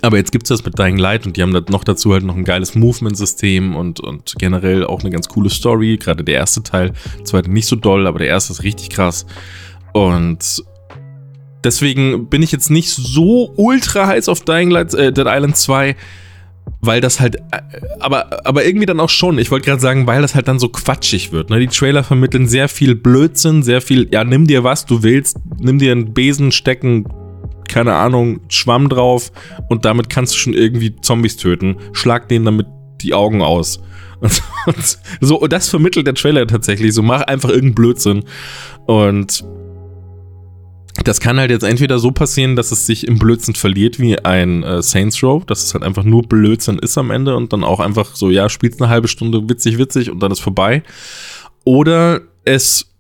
Aber jetzt gibt es das mit Dying Light und die haben da noch dazu halt noch ein geiles Movement-System und, und generell auch eine ganz coole Story. Gerade der erste Teil, zweite nicht so doll, aber der erste ist richtig krass. Und deswegen bin ich jetzt nicht so ultra heiß auf Dying Light, äh, Dead Island 2, weil das halt, äh, aber, aber irgendwie dann auch schon. Ich wollte gerade sagen, weil das halt dann so quatschig wird. Ne? Die Trailer vermitteln sehr viel Blödsinn, sehr viel, ja, nimm dir was du willst, nimm dir einen Besen, stecken, keine Ahnung, Schwamm drauf und damit kannst du schon irgendwie Zombies töten. Schlag denen damit die Augen aus. Und, so, und das vermittelt der Trailer tatsächlich. So, mach einfach irgendeinen Blödsinn. Und das kann halt jetzt entweder so passieren, dass es sich im Blödsinn verliert wie ein äh, Saints Row, dass es halt einfach nur Blödsinn ist am Ende und dann auch einfach so, ja, spielst eine halbe Stunde witzig, witzig und dann ist vorbei. Oder es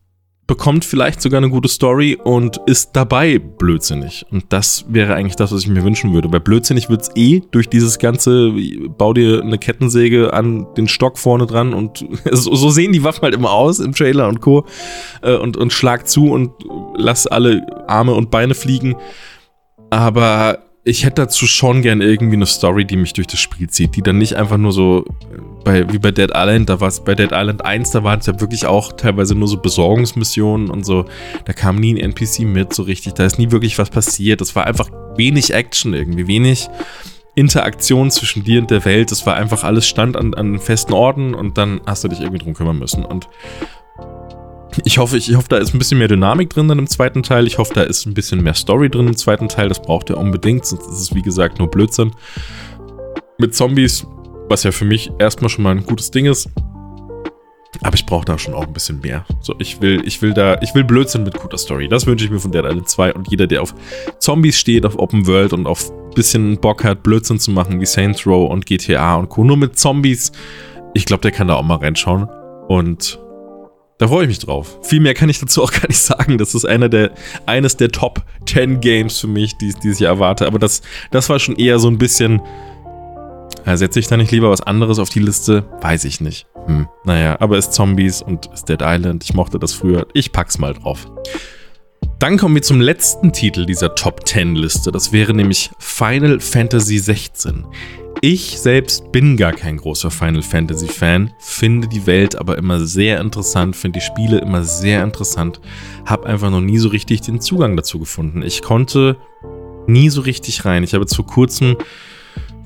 bekommt vielleicht sogar eine gute Story und ist dabei blödsinnig. Und das wäre eigentlich das, was ich mir wünschen würde. Weil blödsinnig wird es eh durch dieses ganze, bau dir eine Kettensäge an den Stock vorne dran und so, sehen die Waffen halt immer aus im Trailer und Co. Äh, und, und schlag zu und lass alle Arme und Beine fliegen. Aber ich hätte dazu schon gern irgendwie eine Story, die mich durch das Spiel zieht, die dann nicht einfach nur so bei, wie bei Dead Island, da war es bei Dead Island 1, da waren es ja wirklich auch teilweise nur so Besorgungsmissionen und so. Da kam nie ein NPC mit so richtig, da ist nie wirklich was passiert. Das war einfach wenig Action irgendwie, wenig Interaktion zwischen dir und der Welt. Das war einfach alles Stand an, an festen Orten und dann hast du dich irgendwie drum kümmern müssen. Und ich hoffe, ich, hoffe, da ist ein bisschen mehr Dynamik drin dann im zweiten Teil. Ich hoffe, da ist ein bisschen mehr Story drin im zweiten Teil. Das braucht ihr unbedingt, sonst ist es wie gesagt nur Blödsinn. Mit Zombies, was ja für mich erstmal schon mal ein gutes Ding ist. Aber ich brauche da schon auch ein bisschen mehr. So, ich will, ich will da, ich will Blödsinn mit guter Story. Das wünsche ich mir von Dead Island 2. Und jeder, der auf Zombies steht, auf Open World und auf bisschen Bock hat, Blödsinn zu machen, wie Saints Row und GTA und Co. Nur mit Zombies. Ich glaube, der kann da auch mal reinschauen. Und Da freue ich mich drauf. Viel mehr kann ich dazu auch gar nicht sagen. Das ist einer der, eines der Top 10 Games für mich, die ich dieses Jahr erwarte. Aber das, das war schon eher so ein bisschen. Ja, setze ich da nicht lieber was anderes auf die Liste? Weiß ich nicht. Hm. Naja, aber ist Zombies und ist Dead Island. Ich mochte das früher. Ich pack's mal drauf. Dann kommen wir zum letzten Titel dieser Top 10 Liste. Das wäre nämlich Final Fantasy 16. Ich selbst bin gar kein großer Final Fantasy Fan, finde die Welt aber immer sehr interessant, finde die Spiele immer sehr interessant, habe einfach noch nie so richtig den Zugang dazu gefunden. Ich konnte nie so richtig rein. Ich habe zu kurzem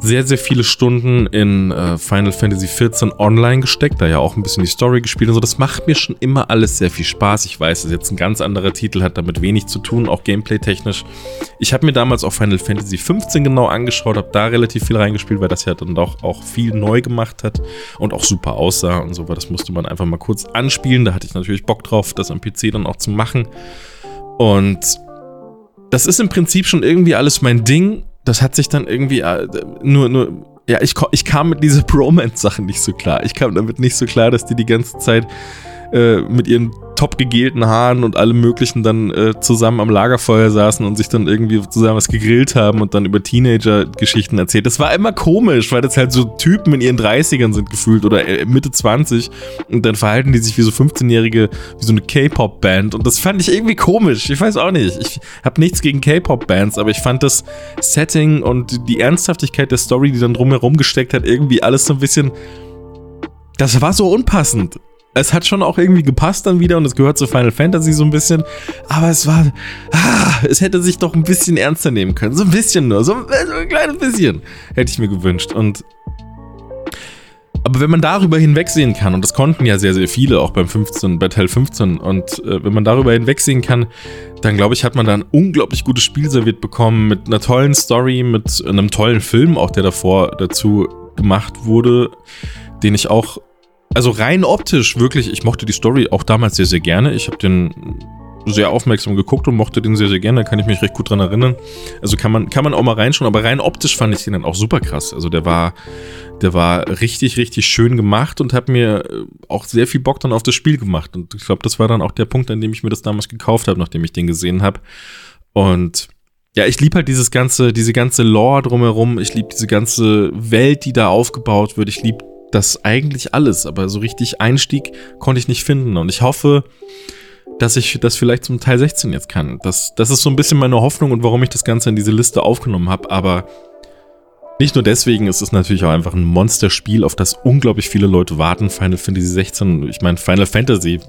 sehr, sehr viele Stunden in äh, Final Fantasy XIV online gesteckt, da ja auch ein bisschen die Story gespielt und so. Das macht mir schon immer alles sehr viel Spaß. Ich weiß, ist jetzt ein ganz anderer Titel, hat damit wenig zu tun, auch gameplay-technisch. Ich habe mir damals auch Final Fantasy XV genau angeschaut, habe da relativ viel reingespielt, weil das ja dann doch auch viel neu gemacht hat und auch super aussah und so, weil das musste man einfach mal kurz anspielen. Da hatte ich natürlich Bock drauf, das am PC dann auch zu machen. Und das ist im Prinzip schon irgendwie alles mein Ding das hat sich dann irgendwie äh, nur, nur, ja, ich, ich kam mit dieser Bromance-Sache nicht so klar. Ich kam damit nicht so klar, dass die die ganze Zeit äh, mit ihren top gegelten Haaren und allem möglichen dann äh, zusammen am Lagerfeuer saßen und sich dann irgendwie zusammen was gegrillt haben und dann über Teenager-Geschichten erzählt. Das war immer komisch, weil das halt so Typen in ihren 30ern sind gefühlt oder äh, Mitte 20 und dann verhalten die sich wie so 15-Jährige, wie so eine K-Pop-Band und das fand ich irgendwie komisch. Ich weiß auch nicht. Ich habe nichts gegen K-Pop-Bands, aber ich fand das Setting und die Ernsthaftigkeit der Story, die dann drumherum gesteckt hat, irgendwie alles so ein bisschen das war so unpassend es hat schon auch irgendwie gepasst dann wieder und es gehört zu Final Fantasy so ein bisschen. Aber es war, ah, es hätte sich doch ein bisschen ernster nehmen können. So ein bisschen nur, so, so ein kleines bisschen hätte ich mir gewünscht. Und aber wenn man darüber hinwegsehen kann, und das konnten ja sehr, sehr viele, auch beim 15, bei Teil 15, und äh, wenn man darüber hinwegsehen kann, dann glaube ich, hat man da ein unglaublich gutes Spiel serviert bekommen, mit einer tollen Story, mit einem tollen Film, auch der davor dazu gemacht wurde, den ich auch also rein optisch wirklich, ich mochte die Story auch damals sehr, sehr gerne. Ich habe den sehr aufmerksam geguckt und mochte den sehr, sehr gerne. Da kann ich mich recht gut dran erinnern. Also kann man, kann man auch mal reinschauen, aber rein optisch fand ich den dann auch super krass. Also der war, der war richtig, richtig schön gemacht und hat mir äh, auch sehr viel Bock dann auf das Spiel gemacht. Und ich glaube, das war dann auch der Punkt, an dem ich mir das damals gekauft habe, nachdem ich den gesehen habe. Und ja, ich liebe halt dieses ganze, diese ganze Lore drumherum. Ich liebe diese ganze Welt, die da aufgebaut wird. Ich liebe das eigentlich alles, aber so richtig Einstieg konnte ich nicht finden. Und ich hoffe, dass ich das vielleicht zum Teil 16 jetzt kann. Das, das ist so ein bisschen meine Hoffnung und warum ich das Ganze in diese Liste aufgenommen habe. Aber nicht nur deswegen ist es natürlich auch einfach ein Monsterspiel, auf das unglaublich viele Leute warten. Final Fantasy 16, ich meine, Final Fantasy,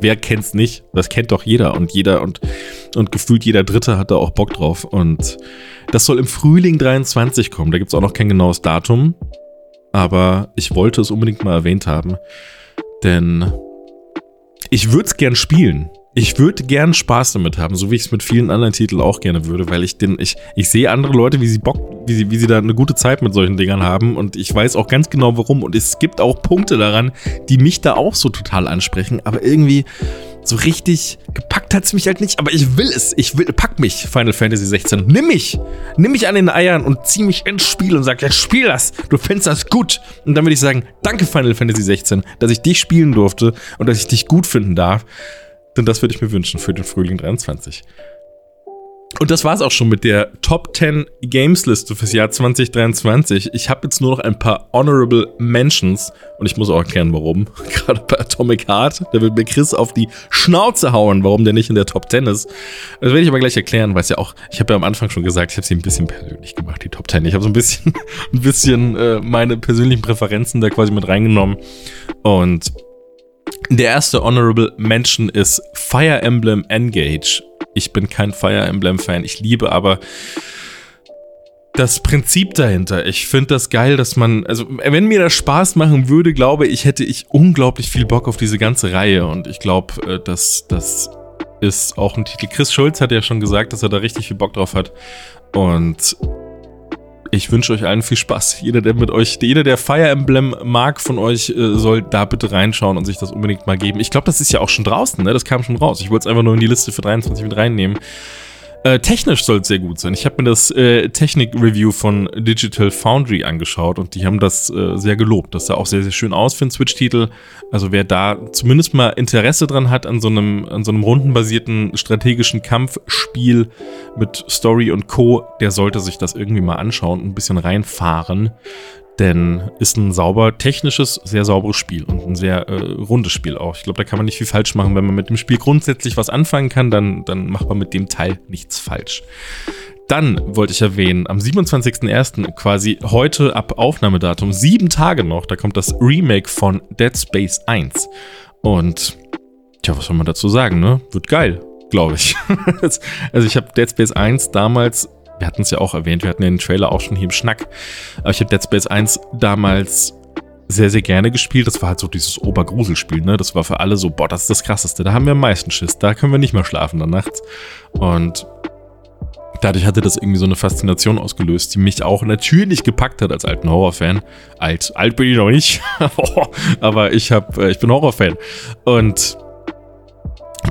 wer kennt's nicht? Das kennt doch jeder und jeder und, und gefühlt jeder Dritte hat da auch Bock drauf. Und das soll im Frühling 23 kommen. Da gibt's auch noch kein genaues Datum aber ich wollte es unbedingt mal erwähnt haben, denn ich würde es gern spielen. Ich würde gern Spaß damit haben, so wie ich es mit vielen anderen Titeln auch gerne würde, weil ich den, ich, ich sehe andere Leute, wie sie Bock, wie sie, wie sie da eine gute Zeit mit solchen Dingern haben und ich weiß auch ganz genau warum und es gibt auch Punkte daran, die mich da auch so total ansprechen, aber irgendwie, so richtig gepackt hat es mich halt nicht, aber ich will es. Ich will, pack mich, Final Fantasy 16. Nimm mich. Nimm mich an den Eiern und zieh mich ins Spiel und sag, ja, spiel das. Du findest das gut. Und dann würde ich sagen, danke Final Fantasy 16, dass ich dich spielen durfte und dass ich dich gut finden darf. Denn das würde ich mir wünschen für den Frühling 23. Und das war's auch schon mit der Top 10 Games Liste fürs Jahr 2023. Ich habe jetzt nur noch ein paar Honorable Mentions und ich muss auch erklären, warum. Gerade bei Atomic Heart, da wird mir Chris auf die Schnauze hauen, warum der nicht in der Top 10 ist. Das werde ich aber gleich erklären, weil es ja auch, ich habe ja am Anfang schon gesagt, ich habe sie ein bisschen persönlich gemacht, die Top 10. Ich habe so ein bisschen, ein bisschen äh, meine persönlichen Präferenzen da quasi mit reingenommen und der erste Honorable Mention ist Fire Emblem Engage. Ich bin kein Fire Emblem-Fan. Ich liebe aber das Prinzip dahinter. Ich finde das geil, dass man, also wenn mir das Spaß machen würde, glaube ich, hätte ich unglaublich viel Bock auf diese ganze Reihe. Und ich glaube, äh, dass das ist auch ein Titel. Chris Schulz hat ja schon gesagt, dass er da richtig viel Bock drauf hat. Und ich wünsche euch allen viel Spaß. Jeder, der mit euch, jeder, der Fire Emblem mag von euch, äh, soll da bitte reinschauen und sich das unbedingt mal geben. Ich glaube, das ist ja auch schon draußen, ne? Das kam schon raus. Ich wollte es einfach nur in die Liste für 23 mit reinnehmen. Äh, technisch soll es sehr gut sein. Ich habe mir das äh, Technik-Review von Digital Foundry angeschaut und die haben das äh, sehr gelobt. Das sah auch sehr, sehr schön aus für einen Switch-Titel. Also wer da zumindest mal Interesse dran hat an so einem, an so einem rundenbasierten strategischen Kampfspiel mit Story und Co., der sollte sich das irgendwie mal anschauen und ein bisschen reinfahren. Denn ist ein sauber technisches, sehr sauberes Spiel und ein sehr äh, rundes Spiel auch. Ich glaube, da kann man nicht viel falsch machen. Wenn man mit dem Spiel grundsätzlich was anfangen kann, dann, dann macht man mit dem Teil nichts falsch. Dann wollte ich erwähnen, am 27.01. quasi heute ab Aufnahmedatum, sieben Tage noch, da kommt das Remake von Dead Space 1. Und, tja, was soll man dazu sagen, ne? Wird geil, glaube ich. also ich habe Dead Space 1 damals wir hatten es ja auch erwähnt, wir hatten den Trailer auch schon hier im Schnack. Aber ich habe Dead Space 1 damals sehr, sehr gerne gespielt. Das war halt so dieses Obergruselspiel, ne? Das war für alle so, boah, das ist das Krasseste. Da haben wir am meisten Schiss. Da können wir nicht mehr schlafen dann nachts. Und dadurch hatte das irgendwie so eine Faszination ausgelöst, die mich auch natürlich gepackt hat als alten Horrorfan. Alt, alt bin ich noch nicht, aber ich, hab, äh, ich bin Horrorfan. Und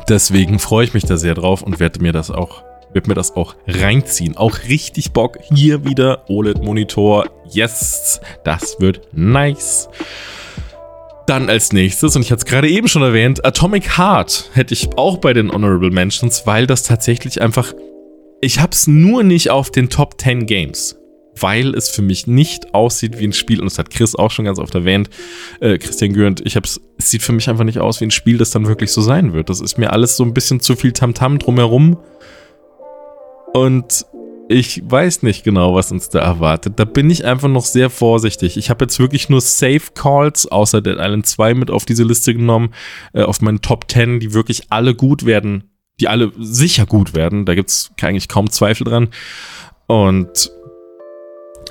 deswegen freue ich mich da sehr drauf und werde mir das auch wird mir das auch reinziehen. Auch richtig Bock. Hier wieder OLED-Monitor. Yes, das wird nice. Dann als nächstes, und ich hatte es gerade eben schon erwähnt, Atomic Heart hätte ich auch bei den Honorable Mentions, weil das tatsächlich einfach. Ich habe es nur nicht auf den Top 10 Games, weil es für mich nicht aussieht wie ein Spiel, und das hat Chris auch schon ganz oft erwähnt, äh, Christian Gürnt, ich hab's, es sieht für mich einfach nicht aus wie ein Spiel, das dann wirklich so sein wird. Das ist mir alles so ein bisschen zu viel Tamtam -Tam drumherum. Und ich weiß nicht genau, was uns da erwartet. Da bin ich einfach noch sehr vorsichtig. Ich habe jetzt wirklich nur Safe Calls außer Dead Island 2 mit auf diese Liste genommen, äh, auf meinen Top 10, die wirklich alle gut werden, die alle sicher gut werden. Da gibt es eigentlich kaum Zweifel dran. Und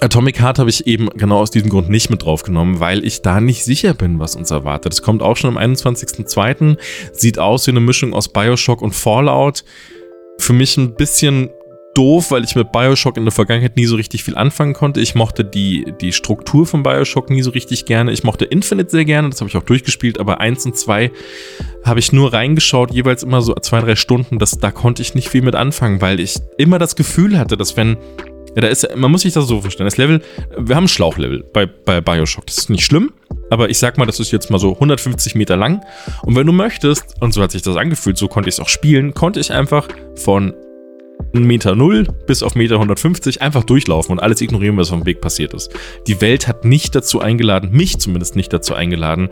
Atomic Heart habe ich eben genau aus diesem Grund nicht mit draufgenommen, weil ich da nicht sicher bin, was uns erwartet. Es kommt auch schon am 21.02. Sieht aus wie eine Mischung aus Bioshock und Fallout. Für mich ein bisschen doof, weil ich mit Bioshock in der Vergangenheit nie so richtig viel anfangen konnte. Ich mochte die, die Struktur von Bioshock nie so richtig gerne. Ich mochte Infinite sehr gerne, das habe ich auch durchgespielt, aber eins und zwei habe ich nur reingeschaut, jeweils immer so zwei, drei Stunden. Das, da konnte ich nicht viel mit anfangen, weil ich immer das Gefühl hatte, dass wenn ja, da ist, man muss sich das so vorstellen. Das Level, wir haben Schlauchlevel bei, bei Bioshock. Das ist nicht schlimm, aber ich sag mal, das ist jetzt mal so 150 Meter lang. Und wenn du möchtest, und so hat sich das angefühlt, so konnte ich es auch spielen, konnte ich einfach von Meter 0 bis auf Meter 150 einfach durchlaufen und alles ignorieren, was auf dem Weg passiert ist. Die Welt hat nicht dazu eingeladen, mich zumindest nicht dazu eingeladen,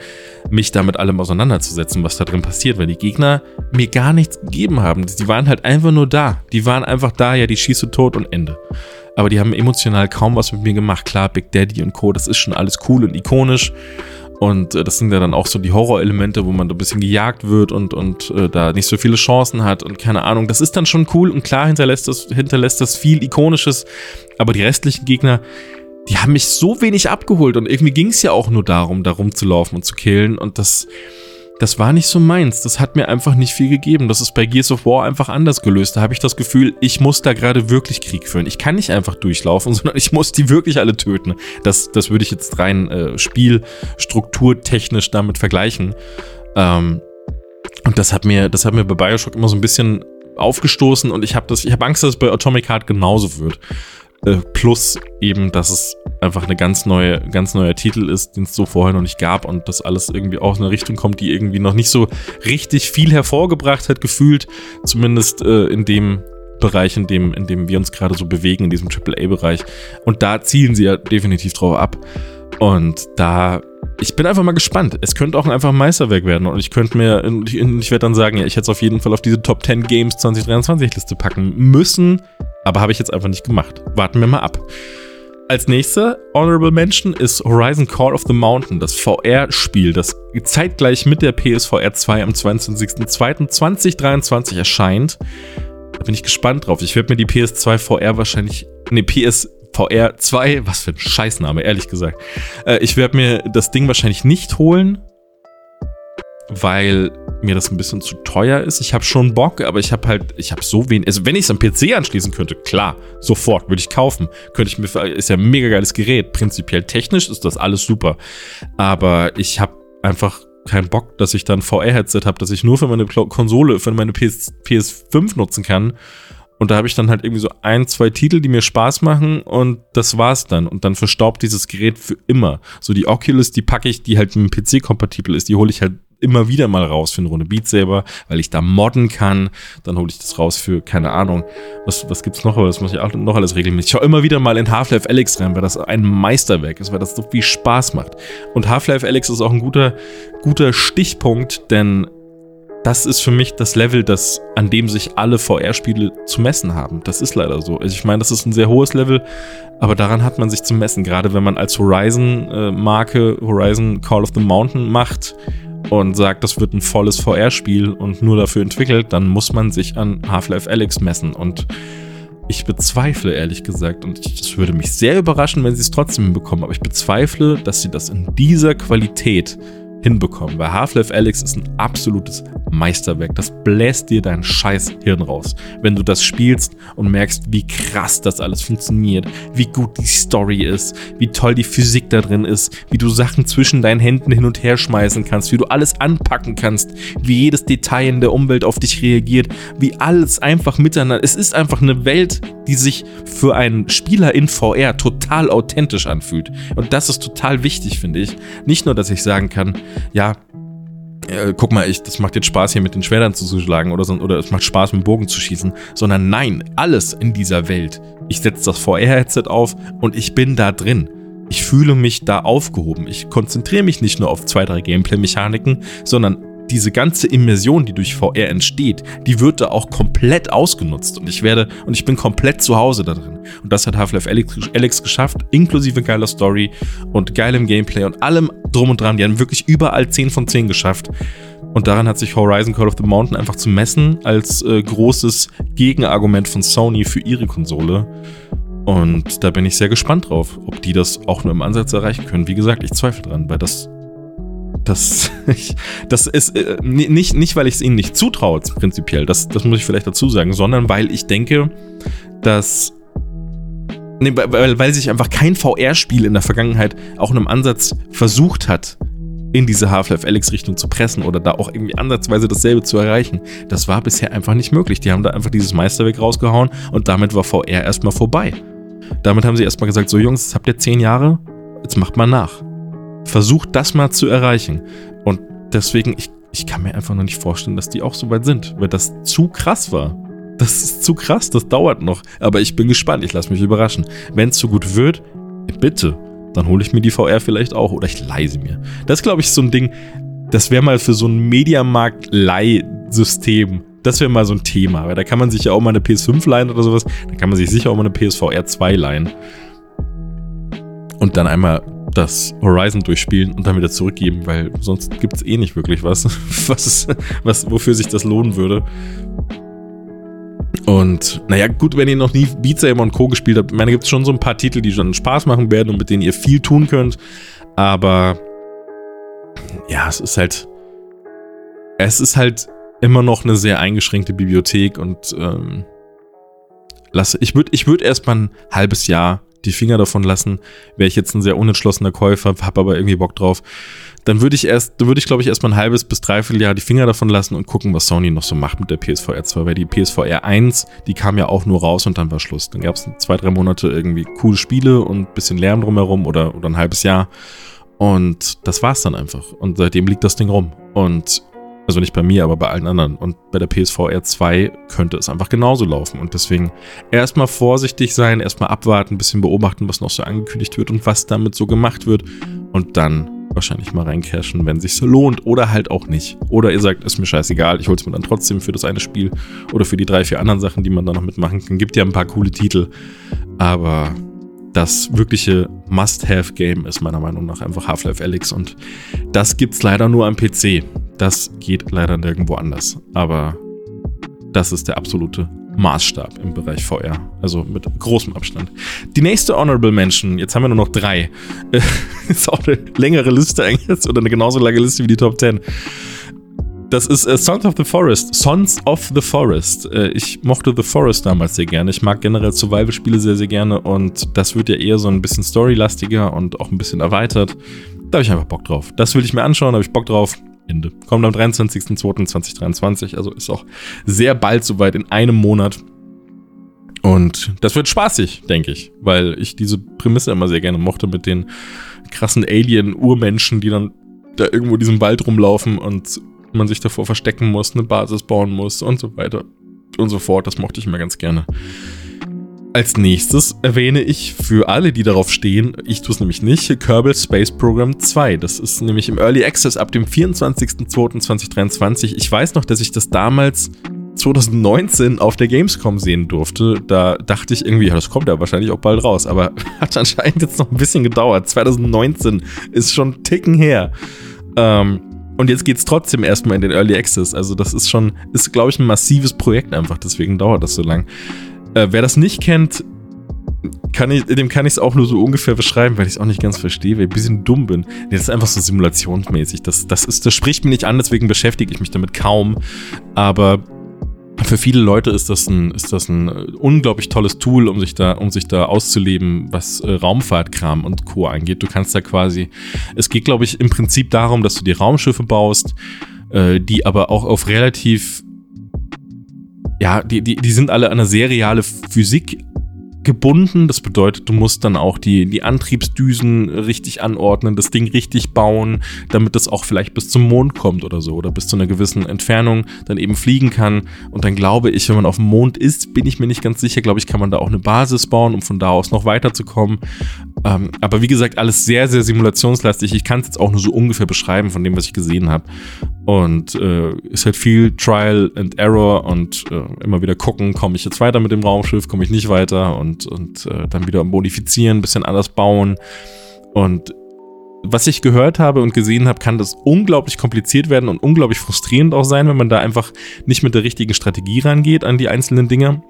mich damit allem auseinanderzusetzen, was da drin passiert, weil die Gegner mir gar nichts gegeben haben. Die waren halt einfach nur da. Die waren einfach da, ja, die schieße tot und Ende. Aber die haben emotional kaum was mit mir gemacht. Klar, Big Daddy und Co., das ist schon alles cool und ikonisch. Und äh, das sind ja dann auch so die Horrorelemente, wo man da ein bisschen gejagt wird und, und äh, da nicht so viele Chancen hat und keine Ahnung. Das ist dann schon cool und klar hinterlässt das, hinterlässt das viel Ikonisches. Aber die restlichen Gegner, die haben mich so wenig abgeholt und irgendwie ging es ja auch nur darum, da rumzulaufen und zu killen. Und das, das war nicht so meins. Das hat mir einfach nicht viel gegeben. Das ist bei Gears of War einfach anders gelöst. Da habe ich das Gefühl, ich muss da gerade wirklich Krieg führen. Ich kann nicht einfach durchlaufen, sondern ich muss die wirklich alle töten. Das, das würde ich jetzt rein äh, spielstrukturtechnisch damit vergleichen. Ähm, und das hat mir, das hat mir bei Bioshock immer so ein bisschen aufgestoßen und ich habe das, ich habe Angst, dass es bei Atomic Heart genauso wird. Äh, plus eben, dass es einfach eine ganz neue, ganz neuer Titel ist, den es so vorher noch nicht gab und das alles irgendwie aus einer Richtung kommt, die irgendwie noch nicht so richtig viel hervorgebracht hat, gefühlt. Zumindest äh, in dem Bereich, in dem, in dem wir uns gerade so bewegen, in diesem AAA-Bereich. Und da zielen sie ja definitiv drauf ab. Und da, ich bin einfach mal gespannt. Es könnte auch einfach ein Meisterwerk werden. Und ich könnte mir, ich, ich werde dann sagen, ja, ich hätte es auf jeden Fall auf diese Top 10 Games 2023 Liste packen müssen. Aber habe ich jetzt einfach nicht gemacht. Warten wir mal ab. Als nächster Honorable Mention ist Horizon Call of the Mountain, das VR-Spiel, das zeitgleich mit der PSVR 2 am 22.02.2023 erscheint. Da bin ich gespannt drauf. Ich werde mir die PS2 VR wahrscheinlich, ne, PSVR 2, was für ein Scheißname, ehrlich gesagt. Äh, ich werde mir das Ding wahrscheinlich nicht holen, weil mir das ein bisschen zu teuer ist. Ich habe schon Bock, aber ich habe halt, ich habe so wenig. Also, wenn ich es am PC anschließen könnte, klar, sofort würde ich kaufen. Könnte ich mir, ist ja ein mega geiles Gerät. Prinzipiell technisch ist das alles super. Aber ich habe einfach keinen Bock, dass ich dann VR-Headset habe, das ich nur für meine Konsole, für meine PS, PS5 nutzen kann. Und da habe ich dann halt irgendwie so ein, zwei Titel, die mir Spaß machen und das war's dann. Und dann verstaubt dieses Gerät für immer. So die Oculus, die packe ich, die halt mit dem PC kompatibel ist, die hole ich halt immer wieder mal raus für eine Runde Beat Saber, weil ich da modden kann. Dann hole ich das raus für, keine Ahnung, was, was gibt's noch? Das muss ich auch noch alles regelmäßig. Ich schaue immer wieder mal in Half-Life Alyx rein, weil das ein Meisterwerk ist, weil das so viel Spaß macht. Und Half-Life Alyx ist auch ein guter, guter Stichpunkt, denn das ist für mich das Level, das, an dem sich alle VR-Spiele zu messen haben. Das ist leider so. Also ich meine, das ist ein sehr hohes Level, aber daran hat man sich zu messen. Gerade wenn man als Horizon-Marke äh, Horizon Call of the Mountain macht und sagt, das wird ein volles VR-Spiel und nur dafür entwickelt, dann muss man sich an Half-Life Alyx messen. Und ich bezweifle, ehrlich gesagt, und es würde mich sehr überraschen, wenn sie es trotzdem hinbekommen, aber ich bezweifle, dass sie das in dieser Qualität hinbekommen. Weil Half-Life Alyx ist ein absolutes Meisterwerk. Das bläst dir dein scheiß Hirn raus, wenn du das spielst und merkst, wie krass das alles funktioniert, wie gut die Story ist, wie toll die Physik da drin ist, wie du Sachen zwischen deinen Händen hin und her schmeißen kannst, wie du alles anpacken kannst, wie jedes Detail in der Umwelt auf dich reagiert, wie alles einfach miteinander. Es ist einfach eine Welt, die sich für einen Spieler in VR total authentisch anfühlt. Und das ist total wichtig, finde ich. Nicht nur, dass ich sagen kann, ja, äh, guck mal, ich, das macht jetzt Spaß, hier mit den Schwertern zu schlagen oder, so, oder es macht Spaß, mit dem Bogen zu schießen, sondern nein, alles in dieser Welt. Ich setze das VR-Headset auf und ich bin da drin. Ich fühle mich da aufgehoben. Ich konzentriere mich nicht nur auf zwei, drei Gameplay-Mechaniken, sondern diese ganze Immersion, die durch VR entsteht, die wird da auch komplett ausgenutzt und ich werde und ich bin komplett zu Hause da drin. Und das hat Half-Life Alex, geschafft, inklusive geiler Story und geilem Gameplay und allem drum und dran. Die haben wirklich überall 10 von 10 geschafft. Und daran hat sich Horizon Call of the Mountain einfach zu messen als äh, großes Gegenargument von Sony für ihre Konsole. Und da bin ich sehr gespannt drauf, ob die das auch nur im Ansatz erreichen können. Wie gesagt, ich zweifle dran, weil das das, das ist äh, nicht, nicht, weil ich es ihnen nicht zutraue, prinzipiell, das, das muss ich vielleicht dazu sagen, sondern weil ich denke, dass. Nee, weil, weil sich einfach kein VR-Spiel in der Vergangenheit auch in einem Ansatz versucht hat, in diese Half-Life Alyx-Richtung zu pressen oder da auch irgendwie ansatzweise dasselbe zu erreichen. Das war bisher einfach nicht möglich. Die haben da einfach dieses Meisterwerk rausgehauen und damit war VR erstmal vorbei. Damit haben sie erstmal gesagt: So, Jungs, jetzt habt ihr zehn Jahre, jetzt macht mal nach versucht das mal zu erreichen. Und deswegen, ich, ich kann mir einfach noch nicht vorstellen, dass die auch so weit sind, weil das zu krass war. Das ist zu krass, das dauert noch. Aber ich bin gespannt, ich lasse mich überraschen. Wenn es zu gut wird, bitte, dann hole ich mir die VR vielleicht auch oder ich leise mir. Das glaube ich so ein Ding, das wäre mal für so ein Mediamarkt-Leihsystem. Das wäre mal so ein Thema, weil da kann man sich ja auch mal eine PS5 leihen oder sowas. Da kann man sich sicher auch mal eine PSVR 2 leihen. Und dann einmal das Horizon durchspielen und dann wieder zurückgeben, weil sonst gibt es eh nicht wirklich was, was, ist, was, wofür sich das lohnen würde. Und naja, gut, wenn ihr noch nie Beat Saber und Co. gespielt habt, ich meine, gibt es schon so ein paar Titel, die schon Spaß machen werden und mit denen ihr viel tun könnt. Aber ja, es ist halt. Es ist halt immer noch eine sehr eingeschränkte Bibliothek und ähm, lasse. Ich würde ich würd erst mal ein halbes Jahr die Finger davon lassen, wäre ich jetzt ein sehr unentschlossener Käufer, habe aber irgendwie Bock drauf, dann würde ich erst, würde ich glaube ich erstmal ein halbes bis dreiviertel Jahr die Finger davon lassen und gucken, was Sony noch so macht mit der PSVR 2, weil die PSVR 1, die kam ja auch nur raus und dann war Schluss. Dann gab es zwei, drei Monate irgendwie coole Spiele und ein bisschen Lärm drumherum oder, oder ein halbes Jahr. Und das war's dann einfach. Und seitdem liegt das Ding rum. Und also nicht bei mir, aber bei allen anderen. Und bei der PSVR 2 könnte es einfach genauso laufen. Und deswegen erstmal vorsichtig sein, erstmal abwarten, ein bisschen beobachten, was noch so angekündigt wird und was damit so gemacht wird. Und dann wahrscheinlich mal reincashen, wenn sich lohnt oder halt auch nicht. Oder ihr sagt, ist mir scheißegal, ich hol's mir dann trotzdem für das eine Spiel oder für die drei, vier anderen Sachen, die man da noch mitmachen kann. Gibt ja ein paar coole Titel, aber das wirkliche Must-Have-Game ist meiner Meinung nach einfach Half-Life Alyx und das gibt's leider nur am PC. Das geht leider nirgendwo anders. Aber das ist der absolute Maßstab im Bereich VR. Also mit großem Abstand. Die nächste Honorable Mention, jetzt haben wir nur noch drei. ist auch eine längere Liste eigentlich, oder eine genauso lange Liste wie die Top 10. Das ist äh, Sons of the Forest. Sons of the Forest. Äh, ich mochte The Forest damals sehr gerne. Ich mag generell Survival-Spiele sehr, sehr gerne und das wird ja eher so ein bisschen storylastiger und auch ein bisschen erweitert. Da habe ich einfach Bock drauf. Das will ich mir anschauen, da habe ich Bock drauf. Ende. Kommt am 23.02.2023, also ist auch sehr bald soweit, in einem Monat. Und das wird spaßig, denke ich, weil ich diese Prämisse immer sehr gerne mochte mit den krassen Alien-Urmenschen, die dann da irgendwo in diesem Wald rumlaufen und man sich davor verstecken muss, eine Basis bauen muss und so weiter und so fort. Das mochte ich immer ganz gerne. Als nächstes erwähne ich für alle, die darauf stehen, ich tue es nämlich nicht, Kerbal Space Program 2. Das ist nämlich im Early Access ab dem 24.02.2023. Ich weiß noch, dass ich das damals 2019 auf der Gamescom sehen durfte. Da dachte ich irgendwie, ja, das kommt ja wahrscheinlich auch bald raus, aber hat anscheinend jetzt noch ein bisschen gedauert. 2019 ist schon Ticken her. Ähm, und jetzt geht es trotzdem erstmal in den Early Access. Also das ist schon, ist glaube ich ein massives Projekt einfach, deswegen dauert das so lang. Äh, wer das nicht kennt, kann ich, dem kann ich es auch nur so ungefähr beschreiben, weil ich es auch nicht ganz verstehe, weil ich ein bisschen dumm bin. Nee, das ist einfach so simulationsmäßig. Das, das, ist, das spricht mir nicht an, deswegen beschäftige ich mich damit kaum. Aber für viele Leute ist das ein, ist das ein unglaublich tolles Tool, um sich da, um sich da auszuleben, was äh, Raumfahrtkram und Co. angeht. Du kannst da quasi, es geht, glaube ich, im Prinzip darum, dass du die Raumschiffe baust, äh, die aber auch auf relativ ja, die, die, die sind alle an eine seriale Physik gebunden. Das bedeutet, du musst dann auch die, die Antriebsdüsen richtig anordnen, das Ding richtig bauen, damit das auch vielleicht bis zum Mond kommt oder so oder bis zu einer gewissen Entfernung dann eben fliegen kann. Und dann glaube ich, wenn man auf dem Mond ist, bin ich mir nicht ganz sicher, glaube ich, kann man da auch eine Basis bauen, um von da aus noch weiterzukommen. Ähm, aber wie gesagt, alles sehr, sehr simulationslastig. Ich kann es jetzt auch nur so ungefähr beschreiben von dem, was ich gesehen habe. Und äh, ist halt viel Trial and Error und äh, immer wieder gucken, komme ich jetzt weiter mit dem Raumschiff, komme ich nicht weiter und, und äh, dann wieder modifizieren, bisschen anders bauen. Und was ich gehört habe und gesehen habe, kann das unglaublich kompliziert werden und unglaublich frustrierend auch sein, wenn man da einfach nicht mit der richtigen Strategie rangeht an die einzelnen Dinge.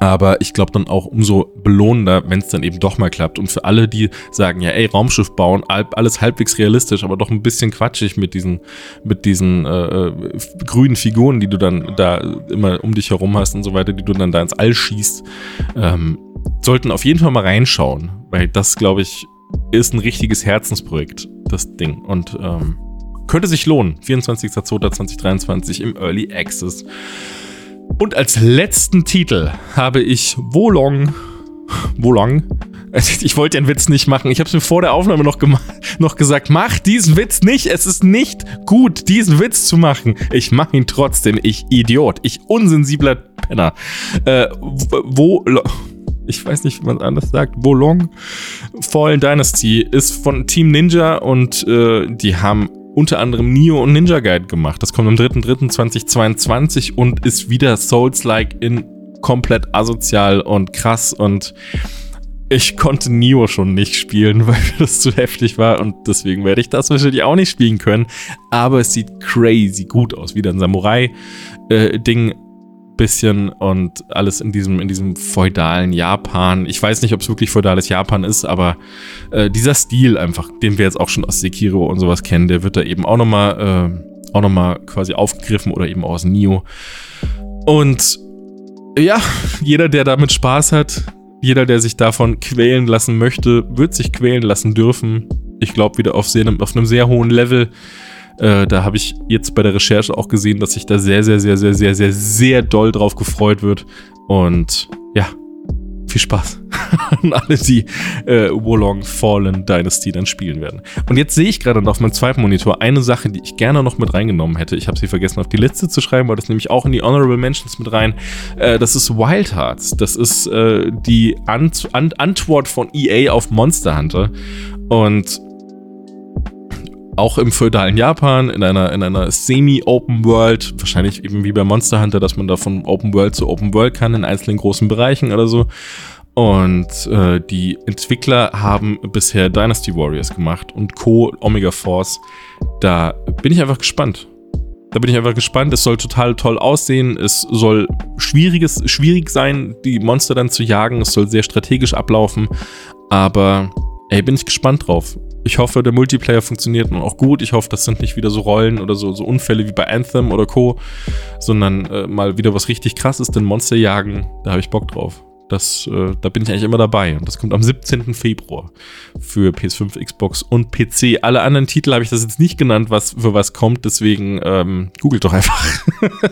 Aber ich glaube dann auch umso belohnender, wenn es dann eben doch mal klappt. Und für alle, die sagen, ja, ey, Raumschiff bauen, alles halbwegs realistisch, aber doch ein bisschen quatschig mit diesen, mit diesen äh, äh, grünen Figuren, die du dann da immer um dich herum hast und so weiter, die du dann da ins All schießt, ähm, sollten auf jeden Fall mal reinschauen, weil das, glaube ich, ist ein richtiges Herzensprojekt, das Ding. Und ähm, könnte sich lohnen. 24.02.2023 im Early Access. Und als letzten Titel habe ich Wolong. Wolong. Ich wollte den Witz nicht machen. Ich habe es mir vor der Aufnahme noch, noch gesagt. Mach diesen Witz nicht. Es ist nicht gut, diesen Witz zu machen. Ich mache ihn trotzdem. Ich Idiot. Ich unsensibler Penner. Äh, wo. Ich weiß nicht, wie man anders sagt. Wolong Fallen Dynasty ist von Team Ninja und äh, die haben unter anderem Nio und Ninja Guide gemacht. Das kommt am 3.3.2022 und ist wieder Souls-like in komplett asozial und krass und ich konnte Nio schon nicht spielen, weil das zu heftig war und deswegen werde ich das wahrscheinlich auch nicht spielen können. Aber es sieht crazy gut aus. Wieder ein Samurai-Ding. Äh, bisschen und alles in diesem, in diesem feudalen Japan. Ich weiß nicht, ob es wirklich feudales Japan ist, aber äh, dieser Stil einfach, den wir jetzt auch schon aus Sekiro und sowas kennen, der wird da eben auch nochmal äh, auch nochmal quasi aufgegriffen oder eben aus Nio. Und ja, jeder, der damit Spaß hat, jeder, der sich davon quälen lassen möchte, wird sich quälen lassen dürfen. Ich glaube, wieder auf, sehr, auf einem sehr hohen Level. Äh, da habe ich jetzt bei der Recherche auch gesehen, dass sich da sehr, sehr, sehr, sehr, sehr, sehr, sehr doll drauf gefreut wird. Und ja, viel Spaß an alle, die äh, Wolong Fallen Dynasty dann spielen werden. Und jetzt sehe ich gerade noch auf meinem zweiten Monitor eine Sache, die ich gerne noch mit reingenommen hätte. Ich habe sie vergessen auf die Liste zu schreiben, weil das nämlich auch in die Honorable Mentions mit rein. Äh, das ist Wild Hearts. Das ist äh, die Ant Ant Antwort von EA auf Monster Hunter. Und auch im feudalen Japan, in einer, in einer Semi-Open World, wahrscheinlich eben wie bei Monster Hunter, dass man da von Open World zu Open World kann, in einzelnen großen Bereichen oder so. Und äh, die Entwickler haben bisher Dynasty Warriors gemacht und Co. Omega Force. Da bin ich einfach gespannt. Da bin ich einfach gespannt. Es soll total toll aussehen. Es soll schwieriges, schwierig sein, die Monster dann zu jagen. Es soll sehr strategisch ablaufen. Aber ey, bin ich gespannt drauf. Ich hoffe, der Multiplayer funktioniert nun auch gut. Ich hoffe, das sind nicht wieder so Rollen oder so, so Unfälle wie bei Anthem oder Co., sondern äh, mal wieder was richtig krasses, denn Monster jagen, da habe ich Bock drauf. Das, äh, da bin ich eigentlich immer dabei. Und das kommt am 17. Februar für PS5, Xbox und PC. Alle anderen Titel habe ich das jetzt nicht genannt, was für was kommt. Deswegen ähm, googelt doch einfach.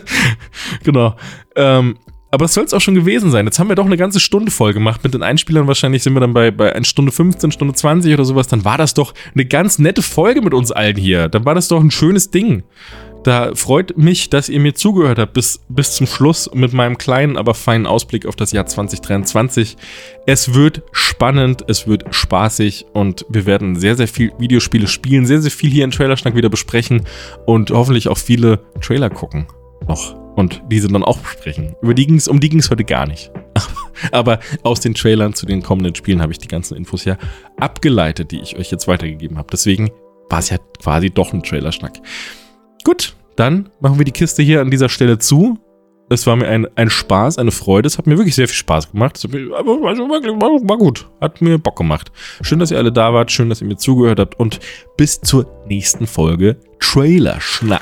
genau. Ähm, Aber das soll es auch schon gewesen sein. Jetzt haben wir doch eine ganze Stunde voll gemacht. Mit den Einspielern wahrscheinlich sind wir dann bei, bei 1 Stunde 15, Stunde 20 oder sowas. Dann war das doch eine ganz nette Folge mit uns allen hier. Dann war das doch ein schönes Ding. Da freut mich, dass ihr mir zugehört habt bis, bis zum Schluss mit meinem kleinen, aber feinen Ausblick auf das Jahr 2023. Es wird spannend, es wird spaßig und wir werden sehr, sehr viel Videospiele spielen, sehr, sehr viel hier in Trailerschnack wieder besprechen und hoffentlich auch viele Trailer gucken noch und diese dann auch besprechen. Über die ging's, um die ging es heute gar nicht. Aber aus den Trailern zu den kommenden Spielen habe ich die ganzen Infos ja abgeleitet, die ich euch jetzt weitergegeben habe. Deswegen war es ja quasi doch ein Trailerschnack. Gut, dann machen wir die Kiste hier an dieser Stelle zu. Es war mir ein, ein Spaß, eine Freude. Es hat mir wirklich sehr viel Spaß gemacht. Es war gut. Hat mir Bock gemacht. Schön, dass ihr alle da wart. Schön, dass ihr mir zugehört habt. Und bis zur nächsten Folge Trailerschnack.